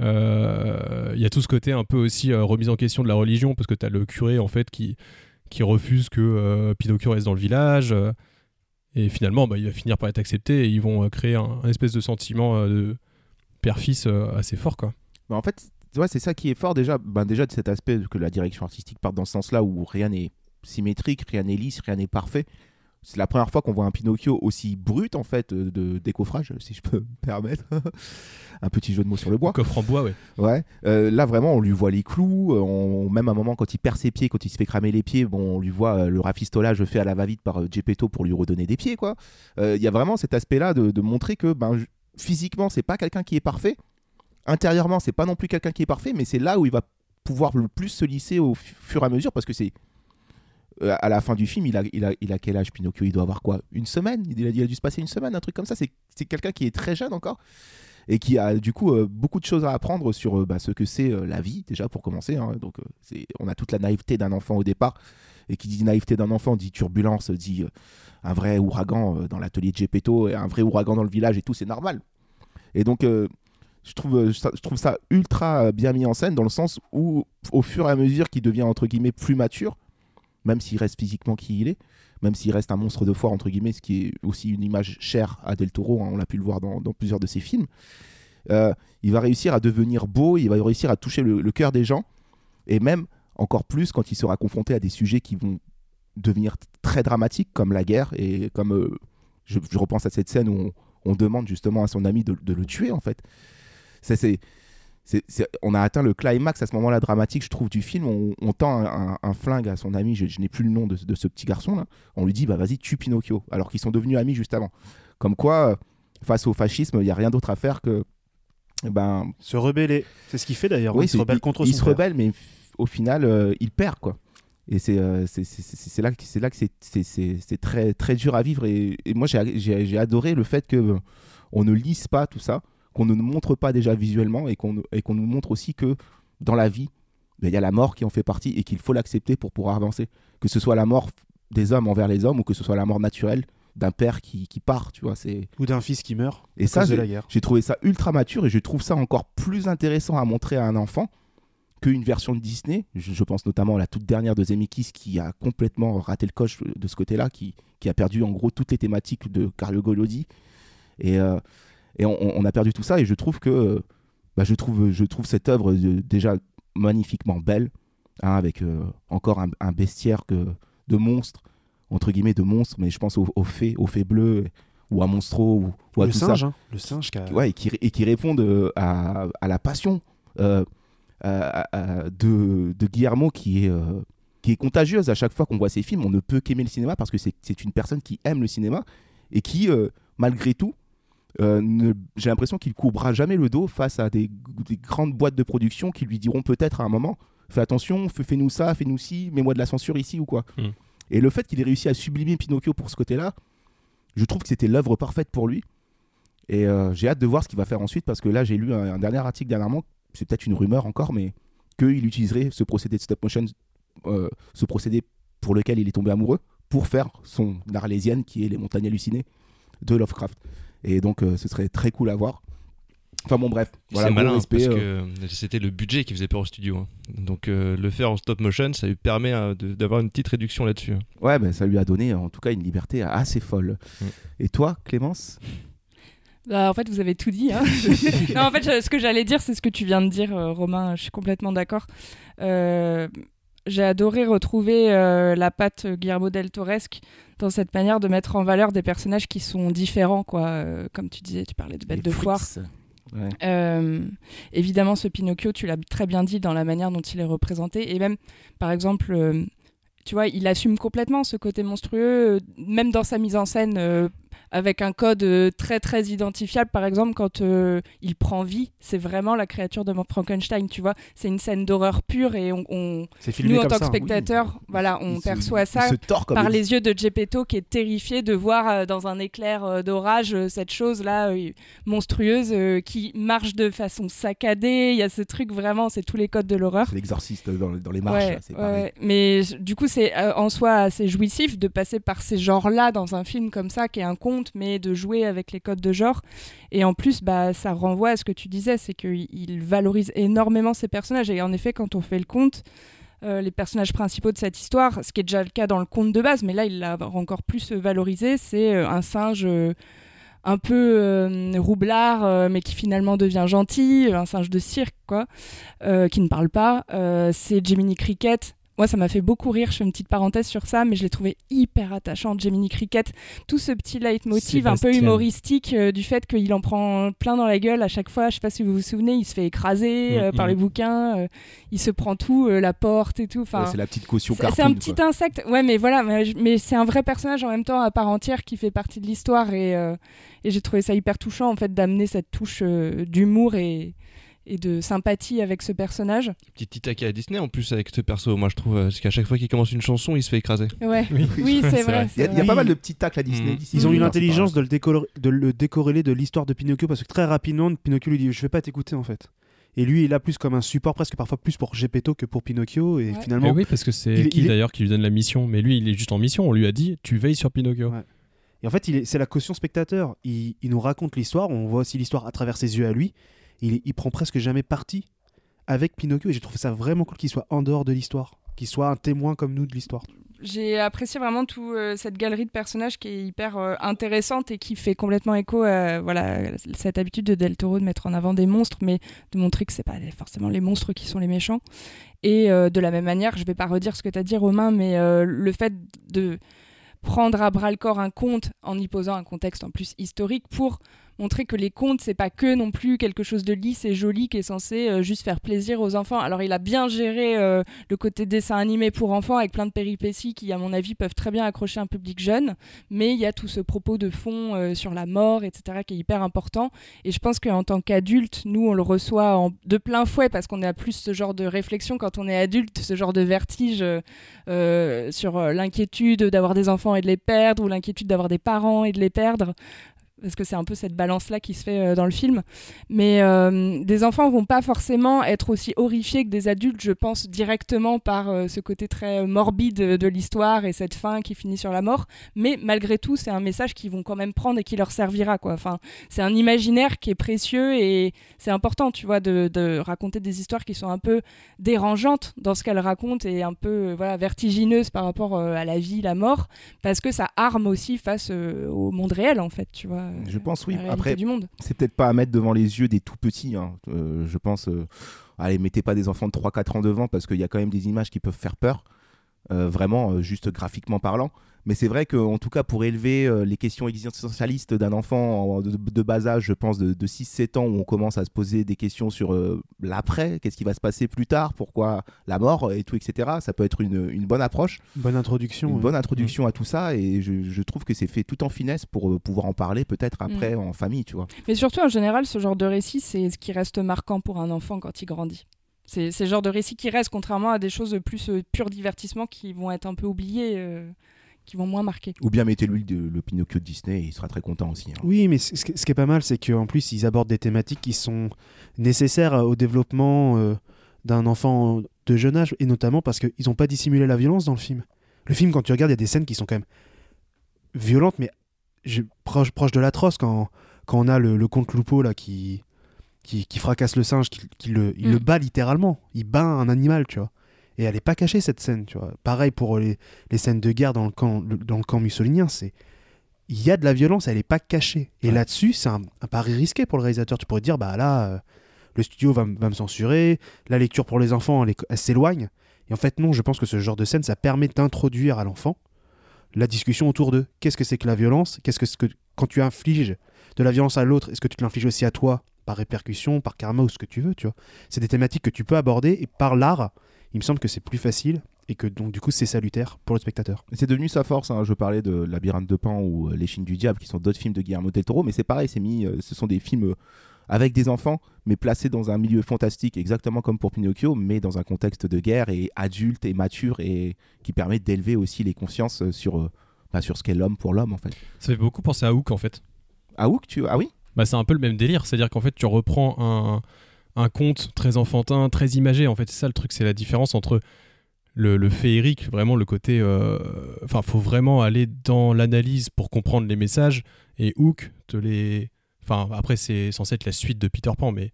Euh, euh, Il y a tout ce côté un peu aussi euh, remise en question de la religion, parce que tu as le curé en fait qui, qui refuse que euh, Pinocchio reste dans le village. euh, et finalement, bah, il va finir par être accepté et ils vont créer un, espèce de sentiment de père-fils assez fort. Quoi. Bah, en fait, ouais, c'est ça qui est fort déjà, ben déjà de cet aspect que la direction artistique part dans ce sens-là où rien n'est symétrique, rien n'est lisse, rien n'est parfait. C'est la première fois qu'on voit un Pinocchio aussi brut en fait euh, de décoffrage, si je peux me permettre. un petit jeu de mots sur le bois. Coffre en bois, ouais. Ouais. Euh, là vraiment, on lui voit les clous. euh, On, même à un moment, quand il perd ses pieds, quand il se fait cramer les pieds, bon, on lui voit le rafistolage fait à la va-vite par Gepetto pour lui redonner des pieds, quoi. Euh, Il y a vraiment cet aspect-là de, de montrer que ben, physiquement, c'est pas quelqu'un qui est parfait. Intérieurement, c'est pas non plus quelqu'un qui est parfait, mais c'est là où il va pouvoir le plus se lisser au fu- fur et à mesure parce que c'est euh, à la fin du film, il a, quel âge Pinocchio? Il doit avoir quoi? Une semaine? Il a, dû se passer une semaine, un truc comme ça? C'est quelqu'un qui est très jeune encore et qui a du coup euh, beaucoup de choses à apprendre sur euh, bah, ce que c'est la vie déjà pour commencer. hein. Donc on a toute la naïveté d'un enfant au départ et qui dit naïveté d'un enfant dit turbulence, dit un vrai ouragan dans l'atelier de Gepetto et un vrai ouragan dans le village et tout, c'est normal. Et donc je trouve, ça, ultra bien mis en scène dans le sens où au fur et à mesure qu'il devient entre guillemets plus mature, même s'il reste physiquement qui il est, même s'il reste un monstre de foire, entre guillemets, ce qui est aussi une image chère à Del Toro, hein, on l'a pu le voir dans, plusieurs de ses films, euh, il va réussir à devenir beau, il va réussir à toucher le, cœur des gens, et même encore plus quand il sera confronté à des sujets qui vont devenir très dramatiques, comme la guerre, et comme euh, je, repense à cette scène où on, demande justement à son ami de, le tuer, en fait. On a atteint le climax à ce moment-là dramatique, je trouve, du film. On, on tend un, un- un flingue à son ami, je, je n'ai plus le nom de, de ce petit garçon-là. On lui dit, bah vas-y, tue Pinocchio, alors qu'ils sont devenus amis juste avant. Comme quoi, euh, face au fascisme, il n'y a rien d'autre à faire que. Ben, Se rebeller. C'est ce qu'il fait d'ailleurs. oui, il se rebelle contre il son se père. rebelle, mais au final, euh, il perd, quoi. Et c'est euh, là que c'est là que très très dur à vivre. Et, et moi, j'ai adoré le fait que on ne lise pas tout ça, qu'on ne nous montre pas déjà visuellement, et qu'on et qu'on nous montre aussi que dans la vie, ben, il y a la mort qui en fait partie et qu'il faut l'accepter pour pouvoir avancer. Que ce soit la mort des hommes envers les hommes ou que ce soit la mort naturelle d'un père qui, qui part, tu vois. C'est Ou d'un fils qui meurt et ça, j'ai- trouvé ça ultra mature et je trouve ça encore plus intéressant à montrer à un enfant qu'une version de Disney. Je, je pense notamment à la toute dernière de Zemeckis qui a complètement raté le coche de ce côté-là, qui, qui a perdu en gros toutes les thématiques de Carlo Golodi. Et, euh, et on, on a perdu tout ça et je trouve que euh, bah, je, trouve, je trouve cette œuvre euh, déjà magnifiquement belle, hein, avec euh, encore un, un bestiaire que, de monstres, entre guillemets de monstres, mais je pense aux, aux fées, aux fées bleues ou à Monstro ou, ou à Le tout singe, ça hein, le singe qui ouais, et, qui, et qui répondent à, à la passion euh, à- à- de, de Guillermo qui est, euh, qui est contagieuse à chaque fois qu'on voit ses films. On ne peut qu'aimer le cinéma parce que c'est c'est une personne qui aime le cinéma et qui, euh, malgré tout, euh, ne- j'ai l'impression qu'il courbera jamais le dos face à des, des grandes boîtes de production qui lui diront peut-être à un moment fais attention, fais- fais-nous ça, fais-nous ci, mets-moi de la censure ici ou quoi. Mm. Et le fait qu'il ait réussi à sublimer Pinocchio pour ce côté-là, je trouve que c'était l'œuvre parfaite pour lui. Et euh, j'ai hâte de voir ce qu'il va faire ensuite parce que là, j'ai lu un, un dernier article dernièrement, c'est peut-être une rumeur encore, mais qu'il utiliserait ce procédé de stop motion, euh, ce procédé pour lequel il est tombé amoureux, pour faire son Arlésienne qui est Les Montagnes Hallucinées de Lovecraft. Et donc, euh, ce serait très cool à voir. Enfin bon, bref. Voilà, c'est malin respect, parce euh, que c'était le budget qui faisait peur au studio. hein. Donc euh, le faire en stop motion, ça lui permet euh, d'avoir une petite réduction là-dessus. hein. Ouais, ben, ça lui a donné en tout cas une liberté assez folle. Mm. Et toi, Clémence? Bah, en fait, vous avez tout dit. hein. non, en fait, ce que j'allais dire, c'est ce que tu viens de dire, euh, Romain. Je suis complètement d'accord. Euh, J'ai adoré retrouver euh, la patte Guillermo del Toresque dans cette manière de mettre en valeur des personnages qui sont différents, quoi. Euh, comme tu disais, tu parlais de bêtes Les de foire. Ouais. Euh, évidemment, ce Pinocchio, tu l'as très bien dit dans la manière dont il est représenté. Et même, par exemple, tu vois, il assume complètement ce côté monstrueux, même dans sa mise en scène, avec un code euh, très très identifiable. Par exemple, quand euh, il prend vie, c'est vraiment la créature de Frankenstein, tu vois. C'est une scène d'horreur pure et on, nous, en tant que hein. spectateurs, voilà, on Il perçoit ça par les yeux de Geppetto qui est terrifié de voir euh, dans un éclair euh, d'orage cette chose là monstrueuse qui marche de façon saccadée. Il y a ce truc vraiment, c'est tous les codes de l'horreur. C'est l'exorciste dans, dans les marches, Ouais, là, ouais. Mais du coup, c'est en soi assez jouissif de passer par ces genres-là dans un film comme ça, qui est un conte, mais de jouer avec les codes de genre. Et en plus, bah, ça renvoie à ce que tu disais, c'est qu'il il valorise énormément ses personnages. Et en effet, quand on fait le conte, euh, les personnages principaux de cette histoire, ce qui est déjà le cas dans le conte de base, mais là, il l'a encore plus euh, valorisé, c'est euh, un singe. euh, un peu roublard, mais qui finalement devient gentil, un singe de cirque, quoi, qui ne parle pas. C'est Jiminy Cricket. Moi, ça m'a fait beaucoup rire. Je fais une petite parenthèse sur ça, mais je l'ai trouvé hyper attachant, Jiminy Cricket. Tout ce petit leitmotiv un peu humoristique euh, du fait qu'il en prend plein dans la gueule à chaque fois. Je sais pas si vous vous souvenez, il se fait écraser euh, Mhm. par les bouquins, euh, il se prend tout, euh, la porte et tout. Enfin, Ouais, c'est la petite caution c'est un quoi. petit insecte, ouais, mais voilà, mais, c'est un vrai personnage en même temps à part entière qui fait partie de l'histoire et, euh, et j'ai trouvé ça hyper touchant en fait d'amener cette touche euh, d'humour et, et de sympathie avec ce personnage. Petit petit taquet à Disney en plus avec ce perso, moi je trouve, euh, parce qu'à chaque fois qu'il commence une chanson, il se fait écraser. Ouais, Oui, oui, c'est vrai. vrai. Il y a, y a pas mal de petits tacles à Disney. D'ici. Ils ont eu l'intelligence de de le décorréler de l'histoire de Pinocchio parce que très rapidement, Pinocchio lui dit Je vais pas t'écouter en fait. Et lui, il est là plus comme un support, presque parfois plus pour Gepetto que pour Pinocchio. Et Ouais. finalement, Eh oui, parce que c'est qui est- d'ailleurs qui lui donne la mission. Mais lui, il est juste en mission. On lui a dit, tu veilles sur Pinocchio. Ouais. Et en fait, c'est la caution spectateur. Il, il nous raconte l'histoire, on voit aussi l'histoire à travers ses yeux à lui. Il, prend presque jamais parti avec Pinocchio et j'ai trouvé ça vraiment cool qu'il soit en dehors de l'histoire, qu'il soit un témoin comme nous de l'histoire. J'ai apprécié vraiment toute cette galerie de personnages qui est hyper euh, intéressante et qui fait complètement écho à voilà, cette habitude de Del Toro de mettre en avant des monstres, mais de montrer que c'est pas forcément les monstres qui sont les méchants. Et euh, de la même manière, je vais pas redire ce que tu as dit Romain, mais euh, le fait de prendre à bras le corps un conte en y posant un contexte en plus historique pour montrer que les contes c'est pas que non plus quelque chose de lisse et joli qui est censé euh, juste faire plaisir aux enfants. Alors il a bien géré euh, le côté dessin animé pour enfants avec plein de péripéties qui à mon avis peuvent très bien accrocher un public jeune, mais il y a tout ce propos de fond euh, sur la mort etc qui est hyper important. Et je pense qu'en tant qu'adulte nous on le reçoit de plein fouet parce qu'on a plus ce genre de réflexion quand on est adulte, ce genre de vertige sur l'inquiétude d'avoir des enfants et de les perdre ou l'inquiétude d'avoir des parents et de les perdre parce que c'est un peu cette balance-là qui se fait euh, dans le film. Mais euh, des enfants vont pas forcément être aussi horrifiés que des adultes, je pense, directement par euh, ce côté très morbide de, l'histoire et cette fin qui finit sur la mort. Mais malgré tout, c'est un message qu'ils vont quand même prendre et qui leur servira. Quoi. Enfin, c'est un imaginaire qui est précieux et c'est important, tu vois, de, de raconter des histoires qui sont un peu dérangeantes dans ce qu'elles racontent et un peu voilà, vertigineuses par rapport à la vie, la mort, parce que ça arme aussi face au monde réel, en fait, tu vois. Je pense, oui. la Après, du monde. c'est peut-être pas à mettre devant les yeux des tout petits. hein. Euh, je pense, euh, allez, mettez pas des enfants de 3-4 ans devant parce qu'il y a quand même des images qui peuvent faire peur, vraiment, euh, juste graphiquement parlant. Mais c'est vrai qu'en tout cas, pour élever euh, les questions existentialistes d'un enfant en- de, de bas âge, je pense de, de 6-7 ans, où on commence à se poser des questions sur euh, l'après, qu'est-ce qui va se passer plus tard, pourquoi la mort et tout, etc. Ça peut être une, une bonne approche, Bonne introduction. une ouais. bonne introduction à tout ça. Et je, je trouve que c'est fait tout en finesse pour euh, pouvoir en parler peut-être après en famille, tu vois. Mais surtout, en général, ce genre de récit, c'est ce qui reste marquant pour un enfant quand il grandit. C'est le genre de récit qui reste, contrairement à des choses plus euh, pur divertissement qui vont être un peu oubliées, euh, qui vont moins marquer. Ou bien mettez-lui de- le Pinocchio de Disney et il sera très content aussi. hein. Oui, mais ce qui est pas mal, c'est qu'en plus, ils abordent des thématiques qui sont nécessaires au développement euh, d'un enfant de jeune âge, et notamment parce qu'ils n'ont pas dissimulé la violence dans le film. Le film, quand tu regardes, il y a des scènes qui sont quand même violentes, mais je- proche, proche de l'atroce, quand, quand on a le, le comte Lupo là, qui, qui, qui fracasse le singe, qui, qui le, il Mm. le bat littéralement. Il bat un animal, tu vois. Et elle n'est pas cachée, cette scène, tu vois. Pareil pour les, les scènes de guerre dans le camp, le- dans le camp mussolinien, c'est il y a de la violence, elle n'est pas cachée. Et Ouais. là-dessus, c'est un, un pari risqué pour le réalisateur. Tu pourrais te dire, bah là, euh, le studio va, va me censurer, la lecture pour les enfants, elle, s'éloigne. Et en fait, non, je pense que ce genre de scène, ça permet d'introduire à l'enfant la discussion autour de qu'est-ce que c'est que la violence, qu'est-ce que, que quand tu infliges de la violence à l'autre, est-ce que tu te l'infliges aussi à toi? Par répercussion, par karma ou ce que tu veux, tu vois. C'est des thématiques que tu peux aborder et par l'art, il me semble que c'est plus facile et que donc du coup c'est salutaire pour le spectateur. C'est devenu sa force. hein. Je parlais de Labyrinthe de Pan ou euh, Les Chines du Diable, qui sont d'autres films de Guillermo del Toro, mais c'est pareil, c'est mis, euh, ce sont des films euh, avec des enfants, mais placés dans un milieu fantastique, exactement comme pour Pinocchio, mais dans un contexte de guerre et adulte et mature et qui permet d'élever aussi les consciences sur, bah, sur ce qu'est l'homme pour l'homme en fait. Ça fait beaucoup penser à Hook en fait. Ah Hook, tu ah oui? Bah, c'est un peu le même délire, c'est-à-dire qu'en fait tu reprends un, un conte très enfantin, très imagé. En fait, c'est ça le truc, c'est la différence entre le, le féerique, vraiment le côté. euh, Enfin, faut vraiment aller dans l'analyse pour comprendre les messages. Et Hook te les. Enfin, après, c'est censé être la suite de Peter Pan, mais,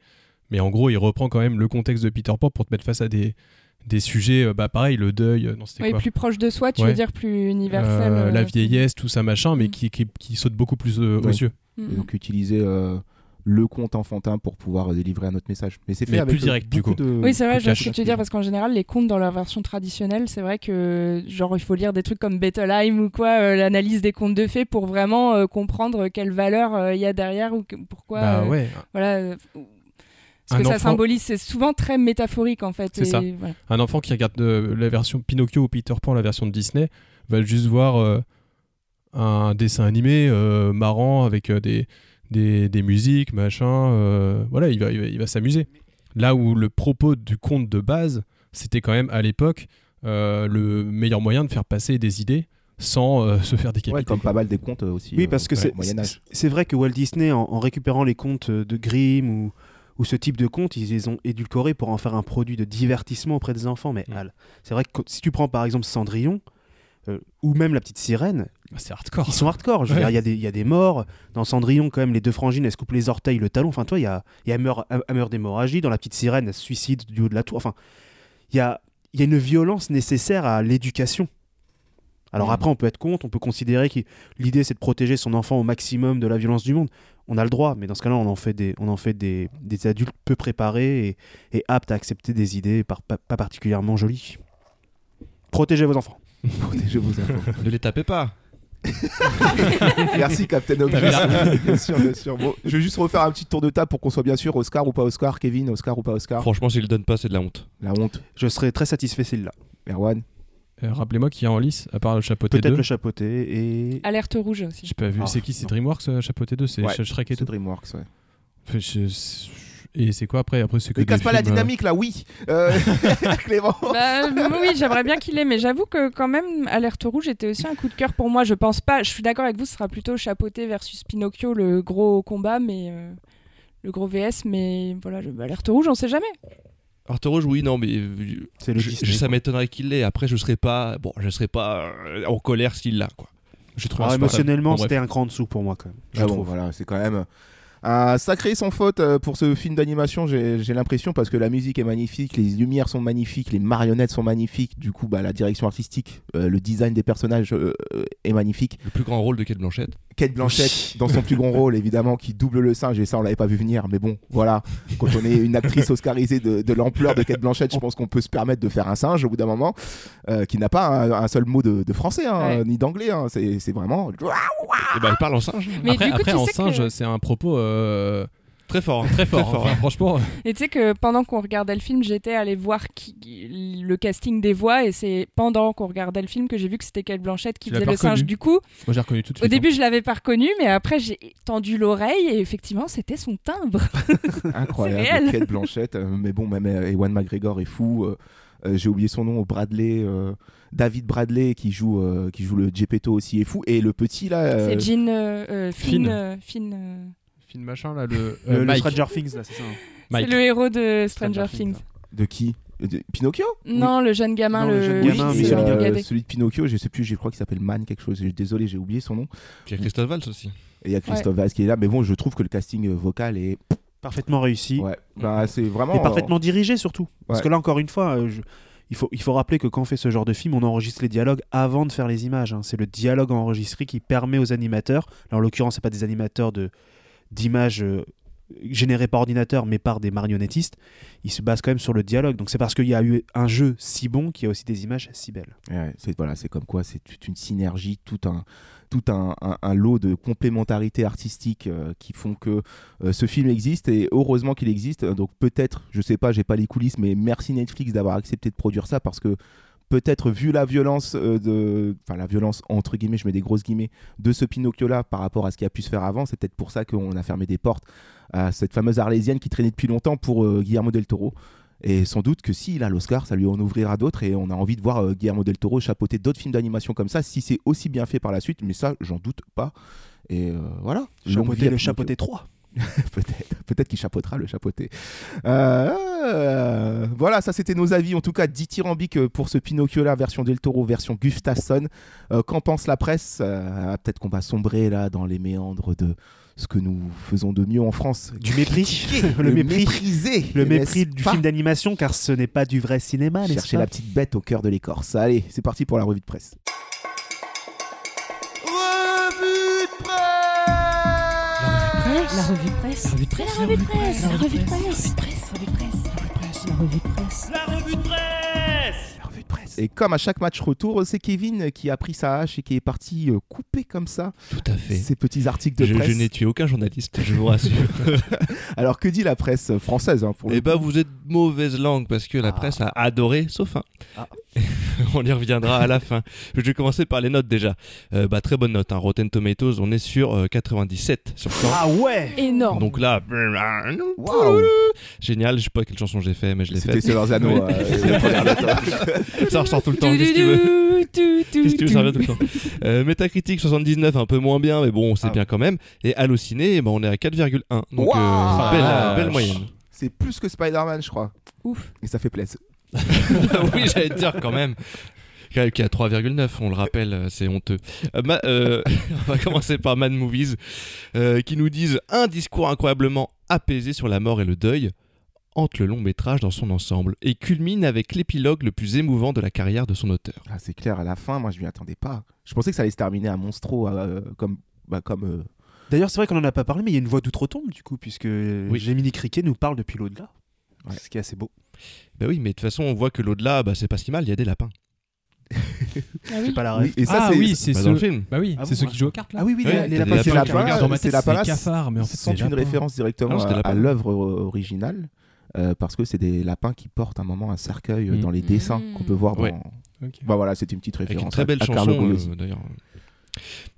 mais en gros, il reprend quand même le contexte de Peter Pan pour te mettre face à des, des sujets, euh, bah pareil, le deuil, euh, non, c'était Oui, quoi plus proche de soi, tu Ouais. veux dire plus universel. Euh, euh, la vieillesse, tout ça machin, mais Mm. qui, qui, qui saute beaucoup plus euh, aux Ouais. yeux. Et donc utiliser euh, le conte enfantin pour pouvoir euh, délivrer un autre message. Mais c'est fait Mais avec plus direct, du coup. de. Oui, c'est vrai, je vois ce que tu veux dire, parce qu'en général, les contes dans leur version traditionnelle, c'est vrai que, genre, il faut lire des trucs comme Bettelheim ou quoi, euh, l'analyse des contes de fées pour vraiment euh, comprendre quelle valeur euh, il y a derrière ou que- pourquoi. Bah euh, ouais. Voilà. euh, parce Un que ça enfant- symbolise, c'est souvent très métaphorique en fait. C'est ça. voilà. Un enfant qui regarde euh, la version Pinocchio ou Peter Pan, la version de Disney, va juste voir euh, un dessin animé euh, marrant avec euh, des, des, des musiques, machin. euh, voilà, il va, il va, il va s'amuser. Là où le propos du conte de base, c'était quand même à l'époque euh, le meilleur moyen de faire passer des idées sans euh, se faire décapiter. Ouais, comme pas mal des contes aussi. Oui, euh, parce que ouais, c'est c'est- vrai que Walt Disney, en, en récupérant les contes de Grimm ou, ou ce type de contes, ils les ont édulcorés pour en faire un produit de divertissement auprès des enfants. Mais Mm. C'est vrai que si tu prends par exemple Cendrillon, euh, ou même la petite sirène, Bah, c'est hardcore. ils sont hardcore. Ouais. il y, a des- il y a des morts. Dans Cendrillon, quand même, les deux frangines, elles se coupent les orteils, le talon. Enfin, toi, il y a, il y a meurt, d'hémorragie. Dans la petite sirène, elle se suicide du haut de la tour. Enfin, il y a, il y a une violence nécessaire à l'éducation. Alors après, on peut être contre, on peut considérer que l'idée c'est de protéger son enfant au maximum de la violence du monde. On a le droit, mais dans ce cas-là, on en fait des, on en fait des, des adultes peu préparés et, et aptes à accepter des idées par- pas, pas particulièrement jolies. Protégez vos enfants. Protégez vos enfants. Ne les tapez pas. Merci Captain Obvious. bien sûr, bien sûr. Bon, je vais juste refaire un petit tour de table pour qu'on soit bien sûr Oscar ou pas Oscar, Kevin, Oscar ou pas Oscar. Franchement, s'ils le donnent pas, c'est de la honte. La honte. Je serais très satisfait celle-là. Erwan. Euh, Rappelez-moi qui a en lice, à part le chapeauté Peut-être 2. le chapeauté et. Alerte rouge aussi. J'ai pas vu. Ah, c'est qui? C'est. DreamWorks, euh, chapeauté 2 C'est Ouais, Shrek et C'est tout? DreamWorks, ouais. Je- Et c'est quoi après? Après, c'est que Ne des casse pas la films, dynamique là, oui. Euh, Clément. Bah, oui, j'aimerais bien qu'il ait, mais j'avoue que quand même, Alerte Rouge était aussi un coup de cœur pour moi. Je pense pas, je suis d'accord avec vous, ce sera plutôt Chapeauté versus Pinocchio, le gros combat, mais euh, le gros VS, mais voilà, je- Alerte Rouge, on sait jamais. Arthur Rouge, oui, non, mais euh, je- Disney, ça m'étonnerait qu'il l'ait. Après, je serais pas, bon, je serais pas en colère s'il l'a, quoi. Alors, un super- émotionnellement, Bon, c'était un cran dessous pour moi quand même. Je Ah bon, trouve. voilà, c'est quand même un sacré sans faute euh, pour ce film d'animation, j'ai l'impression, parce que la musique est magnifique, les lumières sont magnifiques, les marionnettes sont magnifiques, du coup, bah, la direction artistique, euh, le design des personnages euh, est magnifique. Le plus grand rôle de Kate Blanchett. Kate Blanchett, dans son plus grand rôle, évidemment, qui double le singe, et ça, on l'avait pas vu venir, mais bon, voilà, quand on est une actrice oscarisée de, de l'ampleur de Kate Blanchett, je pense qu'on peut se permettre de faire un singe au bout d'un moment, euh, qui n'a pas un, un seul mot de, de français, hein, Ouais. ni d'anglais, hein, c'est c'est vraiment... Et bah, il parle en singe. Mais après, du coup, après, tu en sais singe, que... c'est un propos euh, Très fort. hein. très fort. Très fort. Enfin, franchement, Et tu sais que pendant qu'on regardait le film, j'étais allée voir qui... le casting des voix, et c'est pendant qu'on regardait le film que j'ai vu que c'était Kate Blanchett qui Tu faisait le singe. Du coup, moi j'ai reconnu tout de au suite. hein. début, je l'avais pas reconnu, mais après, j'ai tendu l'oreille, et effectivement, c'était son timbre. incroyable. Kate Blanchett. euh, mais bon, même euh, Ewan McGregor est fou. euh, euh, J'ai oublié son nom, Bradley, euh, David Bradley qui joue, euh, qui joue le Gepetto aussi est fou. Et le petit là, euh, C'est Jean Finn. Finn. euh, Finn, euh, Film machin là, le, Le, euh, le. Stranger Things, là, c'est ça. hein. Mike. C'est le héros de Stranger, Stranger Things. Things, de qui? De- Pinocchio? Non, le jeune gamin, Non, le le, jeune gamin, mais celui euh, celui de Pinocchio, je sais plus, je crois qu'il s'appelle Man quelque chose. Désolé, j'ai oublié son nom. Il y a Christophe Valls aussi. Et il y a Christophe Valls qui est là, mais bon, je trouve que le casting euh, vocal est, Parfaitement réussi. ouais, bah, c'est vraiment. Et parfaitement dirigé surtout. Parce Ouais. que là, encore une fois, euh, je- il, faut, il faut rappeler que quand on fait ce genre de film, on enregistre les dialogues avant de faire les images. hein. C'est le dialogue enregistré qui permet aux animateurs, là, en l'occurrence, c'est pas des animateurs de d'images euh, générées par ordinateur, mais par des marionnettistes, ils se basent quand même sur le dialogue. Donc c'est parce qu'il y a eu un jeu si bon qu'il y a aussi des images si belles. C'est voilà, comme quoi, c'est toute une synergie, tout un, tout un lot de complémentarité artistique euh, qui font que euh, ce film existe et heureusement qu'il existe. Donc peut-être, je sais pas, j'ai pas les coulisses, mais merci Netflix d'avoir accepté de produire ça parce que peut-être vu la violence euh, de, enfin la violence entre guillemets, je mets des grosses guillemets, de ce Pinocchio là par rapport à ce qui a pu se faire avant, c'est peut-être pour ça qu'on a fermé des portes à cette fameuse arlésienne qui traînait depuis longtemps pour euh, Guillermo del Toro. Et sans doute que s'il a l'Oscar, ça lui en ouvrira d'autres et on a envie de voir euh, Guillermo del Toro chapeauter d'autres films d'animation comme ça, si c'est aussi bien fait par la suite, mais ça, j'en doute pas. Et voilà. Chapeauter le chapeauté 3. peut-être, peut-être qu'il chapeautera le chapeauté. Euh, voilà, ça c'était nos avis, en tout cas dithyrambiques euh, pour ce Pinocchio là, version del Toro, version Gustafsson. Euh, Qu'en pense la presse? Euh, Peut-être qu'on va sombrer là dans les méandres de ce que nous faisons de mieux en France. Du mépris. Le mépris. mépriser, Le mépris du film d'animation, car ce n'est pas du vrai cinéma, Chercher la petite bête au cœur de l'écorce. Allez, c'est parti pour la. Revue de presse La revue de presse. La revue de presse. La revue de presse. La revue de presse. La revue de presse. La revue de presse. La revue de presse Et comme à chaque match retour, c'est Kevin qui a pris sa hache et qui est parti euh, couper comme ça Tout à fait. ces petits articles de Je, presse. je n'ai tué aucun journaliste, je vous rassure. Alors que dit la presse française hein, pour Eh ben, coup vous êtes mauvaise langue parce que la Ah. presse a adoré, sauf un. Ah. on y reviendra à la fin. Je vais commencer par les notes déjà. Euh, bah, très bonne note. Hein. Rotten Tomatoes, on est sur euh, 97 sur 100. Ah ouais Énorme. Donc là, génial. Je sais pas quelle chanson j'ai fait, mais je l'ai C'était fait. Seigneur Zano. Oui. euh, note. Ça ressort tout le temps. Qu'est-ce que tu veux Qu'est-ce que tu veux, ça revient tout le temps. Euh, Metacritic 79, un peu moins bien, mais bon, c'est Ah. bien quand même. Et Allociné, bah, on est à 4,1. Donc, euh, belle, Ah, belle moyenne. C'est plus que Spider-Man, je crois. Ouf. Et ça fait plaisir. oui, j'allais te dire quand même. Qui a qui a 3,9, on le rappelle, euh, c'est honteux. Euh, ma- euh, on va commencer par Mad Movies, euh, qui nous disent un discours incroyablement apaisé sur la mort et le deuil hante le long métrage dans son ensemble et culmine avec l'épilogue le plus émouvant de la carrière de son auteur. Ah, c'est clair, à la fin, moi je m'y attendais pas. Je pensais que ça allait se terminer à Monstro, euh, comme. Bah, comme euh, D'ailleurs, c'est vrai qu'on en a pas parlé, mais il y a une voix d'outre-tombe du coup, puisque Oui. Gemini Cricket nous parle depuis l'au-delà. Ouais. Ce qui est assez beau. Bah oui, mais de toute façon, on voit que l'au-delà, bah, c'est pas si mal, il y a des lapins. Ah C'est oui. pas la oui, ref. et ça, ah c'est- oui, c'est Bah, ceux... dans le film. Bah oui, Ah c'est bon, ceux ouais. qui jouent aux cartes là. Ah oui, oui, Ouais, les, lapins, lapins c'est lapins. c'est tête, la c'est des palace. cafards, mais en fait c'est une lapins. référence directement Non, c'était à, l'œuvre originale. euh, parce que c'est des lapins qui portent un moment un cercueil euh, dans les dessins Mm. qu'on peut voir dans. Ouais. Bah voilà, c'était une petite Avec référence. une très belle à, chanson, euh, d'ailleurs.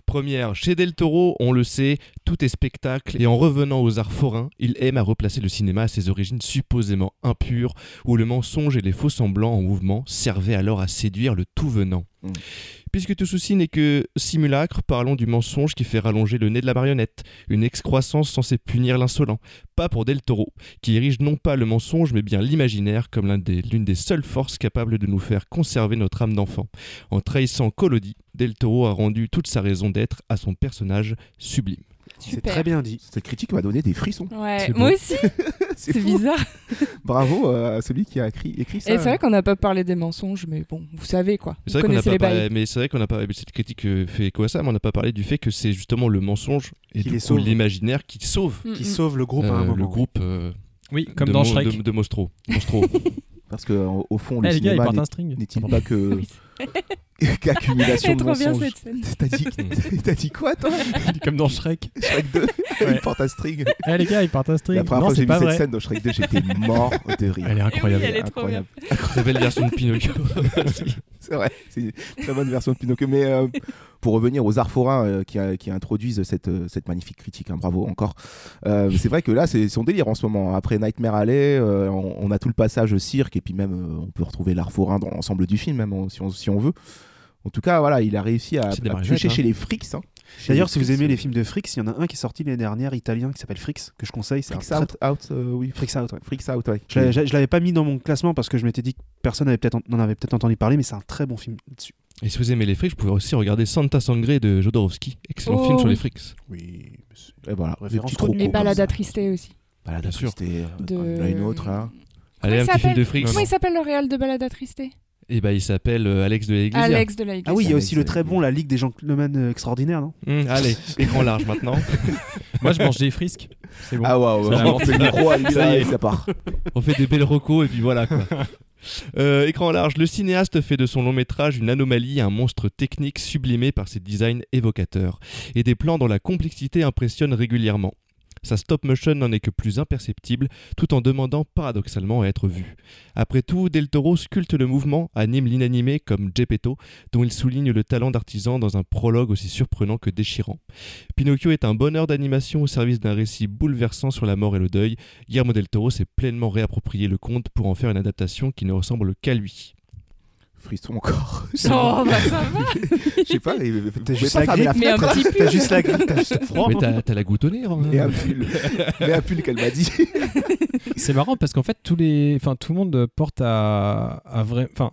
Première, chez Del Toro, on le sait, tout est spectacle et en revenant aux arts forains, il aime à replacer le cinéma à ses origines supposément impures, où le mensonge et les faux semblants en mouvement servaient alors à séduire le tout venant. Mm. Puisque tout souci n'est que simulacre, parlons du mensonge qui fait rallonger le nez de la marionnette, une excroissance censée punir l'insolent. Pas pour Del Toro, qui érige non pas le mensonge mais bien l'imaginaire comme l'une des seules forces capables de nous faire conserver notre âme d'enfant. En trahissant Collodi, Del Toro a rendu toute sa raison d'être à son personnage sublime. C'est très bien dit. Cette critique m'a donné des frissons. Ouais, moi beau. aussi, C'est bizarre. Bravo euh, à celui qui a écrit, écrit ça. Et c'est vrai qu'on n'a pas parlé des mensonges, mais bon, vous savez quoi. C'est vrai qu'on n'a pas mais c'est vrai qu'on n'a pas mais cette critique euh, fait écho à ça, mais on n'a pas parlé du fait que c'est justement le mensonge et Qui du les coup sauve. l'imaginaire qui sauve Mm, Qui mm. sauve le groupe à euh, un moment. le groupe euh, Oui, comme de dans Shrek. de, Mostro. Monstro. Parce que au fond, le les gars, ils cinéma n'est-il pas que C'est de mensonges. T'as dit, t'as dit quoi toi? Comme dans Shrek. Shrek 2 Ouais. Il porte un string. Eh les gars, ils portent un string. La première Non, fois que j'ai vu cette scène dans Shrek 2, j'étais mort de rire. Elle est incroyable. Oui, elle est trop bien. Incroyable. Très belle version de Pinocchio. C'est vrai, c'est une très bonne version de Pinocchio. Mais euh, pour revenir aux arts forains euh, qui, a- qui introduisent cette, euh, cette magnifique critique, hein, bravo encore. Euh, c'est vrai que là, c'est son délire en ce moment. Après Nightmare Alley, euh, on, on a tout le passage au cirque et puis même euh, on peut retrouver l'art forain dans l'ensemble du film, même on- si, on, si on veut. En tout cas, voilà, il a réussi à, à piocher hein. chez les frics. hein. D'ailleurs, les si vous frics, aimez les euh, films de Frix, il y en a un qui est sorti l'année dernière, italien, qui s'appelle Frix, que je conseille. C'est un Freaks très- Out, out euh, oui, Freaks Out, ouais. Freaks Out, ouais. Je l'avais- pas mis dans mon classement parce que je m'étais dit que personne n'avait peut-être en- n'en avait peut-être entendu parler, mais c'est un très bon film là-dessus. Et si vous aimez les frics, vous pouvez aussi regarder Santa Sangre de Jodorowsky. Excellent Oh, film sur oui. les frics. Oui. Et voilà, Référence Les comme balades ça. attristés aussi. Balade Bien sûr. attristée, euh, De... Il y en a une autre là. Allez, Comment un petit film de s'appelle frics. Comment il s'appelle le réel de balade attristés Et bah, il s'appelle euh, Alex de la Iglesia. Alex de la Ah oui, il y a Alex aussi le très bon La Ligue des gentlemen euh, extraordinaires, non? Hum, allez, écran large maintenant. Moi, je mange des frisques. C'est bon. Ah waouh, Ça va. c'est le micro, Ça y est. ça part. On fait des belles recos et puis voilà quoi. Euh, écran large, le cinéaste fait de son long métrage une anomalie, un monstre technique sublimé par ses designs évocateurs et des plans dont la complexité impressionne régulièrement. Sa stop motion n'en est que plus imperceptible, tout en demandant paradoxalement à être vu. Après tout, Del Toro sculpte le mouvement, anime l'inanimé comme Geppetto, dont il souligne le talent d'artisan dans un prologue aussi surprenant que déchirant. Pinocchio est un bonheur d'animation au service d'un récit bouleversant sur la mort et le deuil. Guillermo del Toro s'est pleinement réapproprié le conte pour en faire une adaptation qui ne ressemble qu'à lui. Frisson encore. Oh, bah ça va Je sais pas, mais T'as juste la grippe, Mais un fenêtre. petit T'as juste la grippe, t'as juste froid. Mais t'as la goutte au nez, hein. Et un pull. Mais un pull qu'elle m'a dit. C'est marrant parce qu'en fait, tous les, enfin, tout le monde porte à, à vrai, enfin,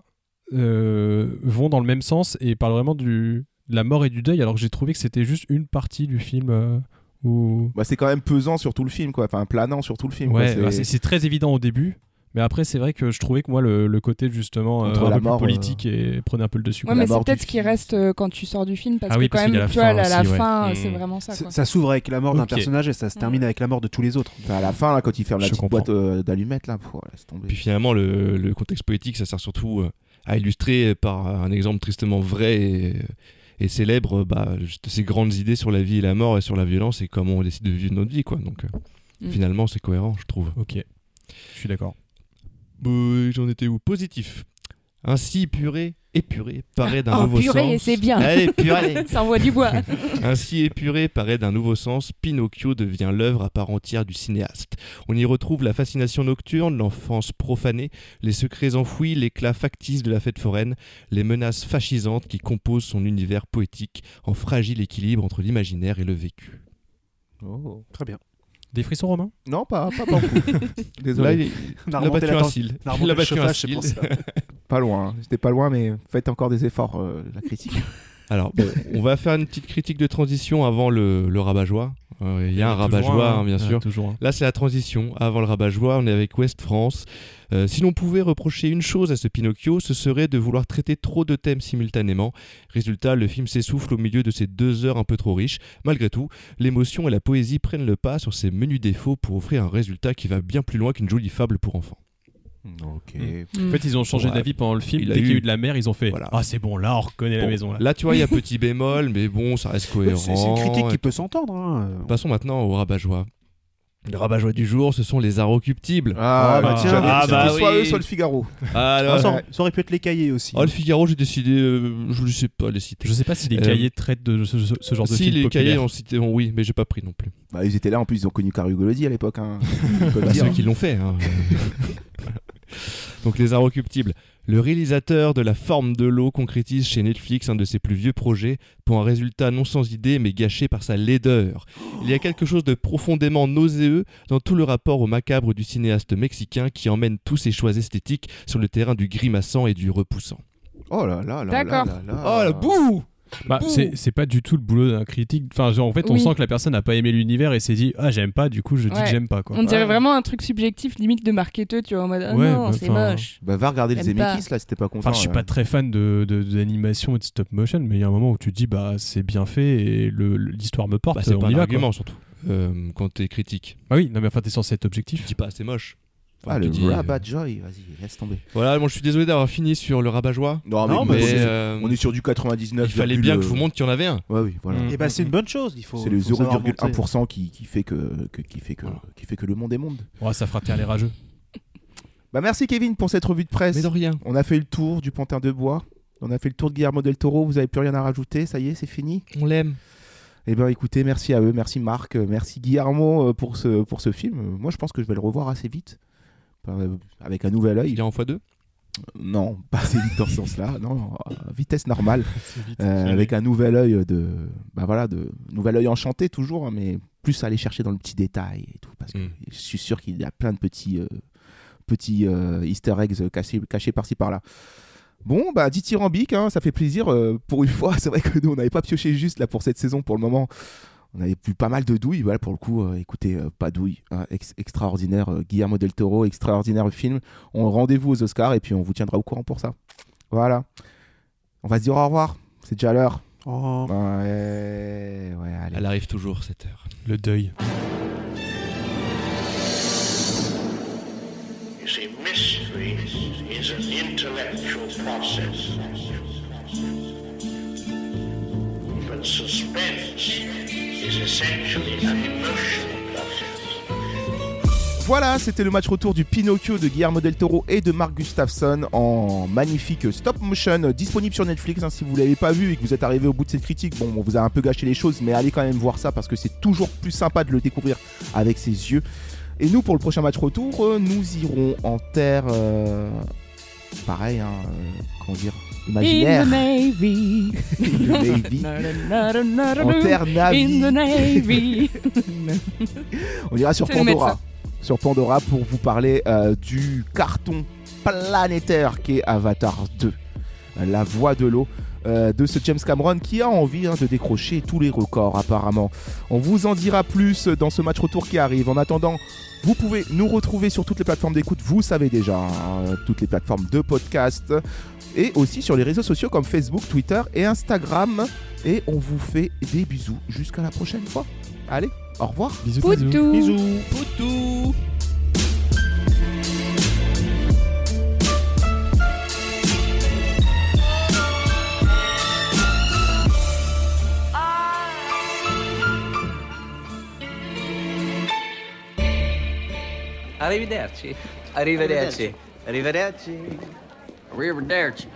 euh, vont dans le même sens et parlent vraiment du, de la mort et du deuil, alors que j'ai trouvé que c'était juste une partie du film euh, où, Bah, c'est quand même pesant sur tout le film, quoi. Enfin, planant sur tout le film. ouais, bah, C'est- c'est très évident au début, Mais après, c'est vrai que je trouvais que moi, le, le côté justement euh, Contre un la peu plus mort, politique et prenait un peu le dessus. Ouais, mais c'est peut-être ce qui film. reste euh, quand tu sors du film parce Ah que oui, quand parce qu'il y a même, la tu vois, fin la, la ouais. fin, Mm. c'est vraiment ça. Ça, Quoi. ça s'ouvre avec la mort d'un personnage et ça se termine avec la mort de tous les autres. Enfin, à la fin, là, quand il ferme la Je petite comprends. boîte euh, d'allumettes, là, pff, laisse tomber. Puis finalement, le, le contexte poétique, ça sert surtout euh, à illustrer par un exemple tristement vrai et, et célèbre euh, bah, juste ces grandes idées sur la vie et la mort et sur la violence et comment on décide de vivre notre vie. Quoi. Donc euh, Mm. finalement, c'est cohérent, je trouve. Ok, je suis d'accord. Bah, J'en étais où? Positif. Ainsi épuré, épuré, paraît d'un Oh, nouveau purée, sens. c'est bien. Allez, purée Ça envoie du bois. Ainsi épuré paraît d'un nouveau sens, Pinocchio devient l'œuvre à part entière du cinéaste. On y retrouve la fascination nocturne, l'enfance profanée, les secrets enfouis, l'éclat factice de la fête foraine, les menaces fascisantes qui composent son univers poétique en fragile équilibre entre l'imaginaire et le vécu. Oh. Très bien. Des frissons romains Non, pas, pas beaucoup. Là, Désolé. On il a battu la un cil. Il a battu un. Pas loin. hein. J'étais pas loin, mais faites encore des efforts, euh, la critique. Alors, bon, on va faire une petite critique de transition avant le, le rabat-joie. Euh, Il y a un rabat-joie, hein, bien sûr. toujours. Là, c'est la transition. Avant le rabat-joie, on est avec West France. Euh, si l'on pouvait reprocher une chose à ce Pinocchio, ce serait de vouloir traiter trop de thèmes simultanément. Résultat, le film s'essouffle au milieu de ces deux heures un peu trop riches. Malgré tout, l'émotion et la poésie prennent le pas sur ces menus défauts pour offrir un résultat qui va bien plus loin qu'une jolie fable pour enfants. Ok. Mm. En fait, ils ont changé Ouais. d'avis pendant le film. Il Dès qu'il y a eu- de la mer, ils ont fait Voilà. Ah, c'est bon, là, on reconnaît la Bon, maison. Là. Là, tu vois, il y a petit bémol, mais bon, ça reste cohérent. C'est c'est une critique qui peut s'entendre. hein. Passons maintenant au rabat-joie. Le rabat-joie du jour, ce sont les arocuptibles. Ah, Ah, bah, bah tiens. Ah, dit, bah c'était soit oui. eux, soit le Figaro. Alors, Ah, ça, ouais. ça aurait pu être les cahiers aussi. Oh, le Figaro, j'ai décidé, euh, je ne sais pas les citer. Je sais pas si les Euh, cahiers traitent de ce, ce- ce genre de si film les populaire. cahiers ont cité, ont- oui, mais j'ai pas pris non plus. Bah, ils étaient là, en plus, ils ont connu Cariogolodi à l'époque. Hein. Ils peuvent Bah, dire. ceux qui l'ont fait. hein. Donc les Inrecuptibles. Le réalisateur de La forme de l'eau concrétise chez Netflix un de ses plus vieux projets pour un résultat non sans idée mais gâché par sa laideur. Il y a quelque chose de profondément nauséeux dans tout le rapport au macabre du cinéaste mexicain qui emmène tous ses choix esthétiques sur le terrain du grimaçant et du repoussant. Oh là là là D'accord. là là là. Oh la boue Bah, c'est c'est pas du tout le boulot d'un critique. Enfin, genre, en fait, on Oui. sent que la personne n'a pas aimé l'univers et s'est dit Ah, j'aime pas, du coup, je dis Ouais. que j'aime pas. Quoi. On dirait Ouais. vraiment un truc subjectif, limite de marketeux, tu vois, en mode ah Ouais, non, bah, c'est moche. Bah, va regarder les. Zemeckis, là, c'était pas content. Enfin, je suis là. pas très fan de de- d'animation et de stop motion, mais il y a un moment où tu te dis Bah, c'est bien fait et l'histoire me porte. Bah, c'est on pas y un va. argument surtout euh, quand t'es critique. Ah oui, non, mais enfin, t'es censé être Tu objectif. dis pas c'est moche. Enfin, Ah, le dis, euh, Rabat Joy, vas-y, laisse tomber. Voilà, bon, je suis désolé d'avoir fini sur le rabat-joie. Non, Non, mais, mais on, est, euh, on est sur du 99. il fallait bien que je vous montre qu'il y en avait un. Ouais, oui, voilà. Et bah c'est une bonne chose. Il faut. C'est le faut savoir monter. 0,1% qui, qui, fait que, que- qui, fait que, Voilà. qui fait que le monde est monde. Ouais, ça fera taire les rageux. Bah, merci Kevin pour cette revue de presse. Mais de rien. On a fait le tour du Pantin de Bois. On a fait le tour de Guillermo del Toro. Vous avez plus rien à rajouter. Ça y est, c'est fini. On l'aime. Eh ben, écoutez, merci à eux. Merci Marc. euh, Merci Guillermo euh, pour ce, pour ce film. Euh, Moi, je pense que je vais le revoir assez vite. Avec un nouvel œil. Il est en x2 Non, pas assez vite dans ce sens-là. Non, vitesse normale. Euh, avec un nouvel œil de. Bah voilà, de. Nouvel œil enchanté toujours, hein, mais plus aller chercher dans le petit détail et tout. Parce que Mm. je suis sûr qu'il y a plein de petits. euh, petits euh, easter eggs cachés, cachés par-ci par-là. Bon, bah dithyrambique, hein, ça fait plaisir. pour une fois, c'est vrai que nous, on n'avait pas pioché juste là pour cette saison pour le moment. On avait vu pas mal de douilles. Voilà, pour le coup, euh, écoutez, euh, pas douille. hein, ex- extraordinaire. euh, Guillermo del Toro, extraordinaire film. On rendez-vous aux Oscars et puis on vous tiendra au courant pour ça. Voilà. On va se dire au revoir. C'est déjà l'heure. Oh. Ouais, ouais, allez. Elle arrive toujours cette heure. Le deuil. You see, mystery is an intellectual process. But suspense Voilà, c'était le match retour du Pinocchio de Guillermo del Toro et de Mark Gustafsson en magnifique stop motion euh, disponible sur Netflix. hein, si vous l'avez pas vu et que vous êtes arrivé au bout de cette critique, bon, on vous a un peu gâché les choses, mais allez quand même voir ça parce que c'est toujours plus sympa de le découvrir avec ses yeux. Et nous, pour le prochain match retour, euh, nous irons en terre. euh, pareil, hein, euh, comment dire Imaginaire. In the Navy. En terre In Navi. the Navy. On ira sur Pandora. Sur Pandora pour vous parler euh, du carton planétaire qu'est Avatar 2. euh, La voix de l'eau. Euh, de ce James Cameron qui a envie hein, de décrocher tous les records apparemment. On vous en dira plus dans ce match retour qui arrive. En attendant, vous pouvez nous retrouver sur toutes les plateformes d'écoute, vous savez déjà, hein, toutes les plateformes de podcast et aussi sur les réseaux sociaux comme Facebook, Twitter et Instagram. Et on vous fait des bisous jusqu'à la prochaine fois. Allez, au revoir. Bisous, Poutou. bisous. Bisous. Poutou Arrivederci. Arrivederci. Arrivederci. Arrivederci.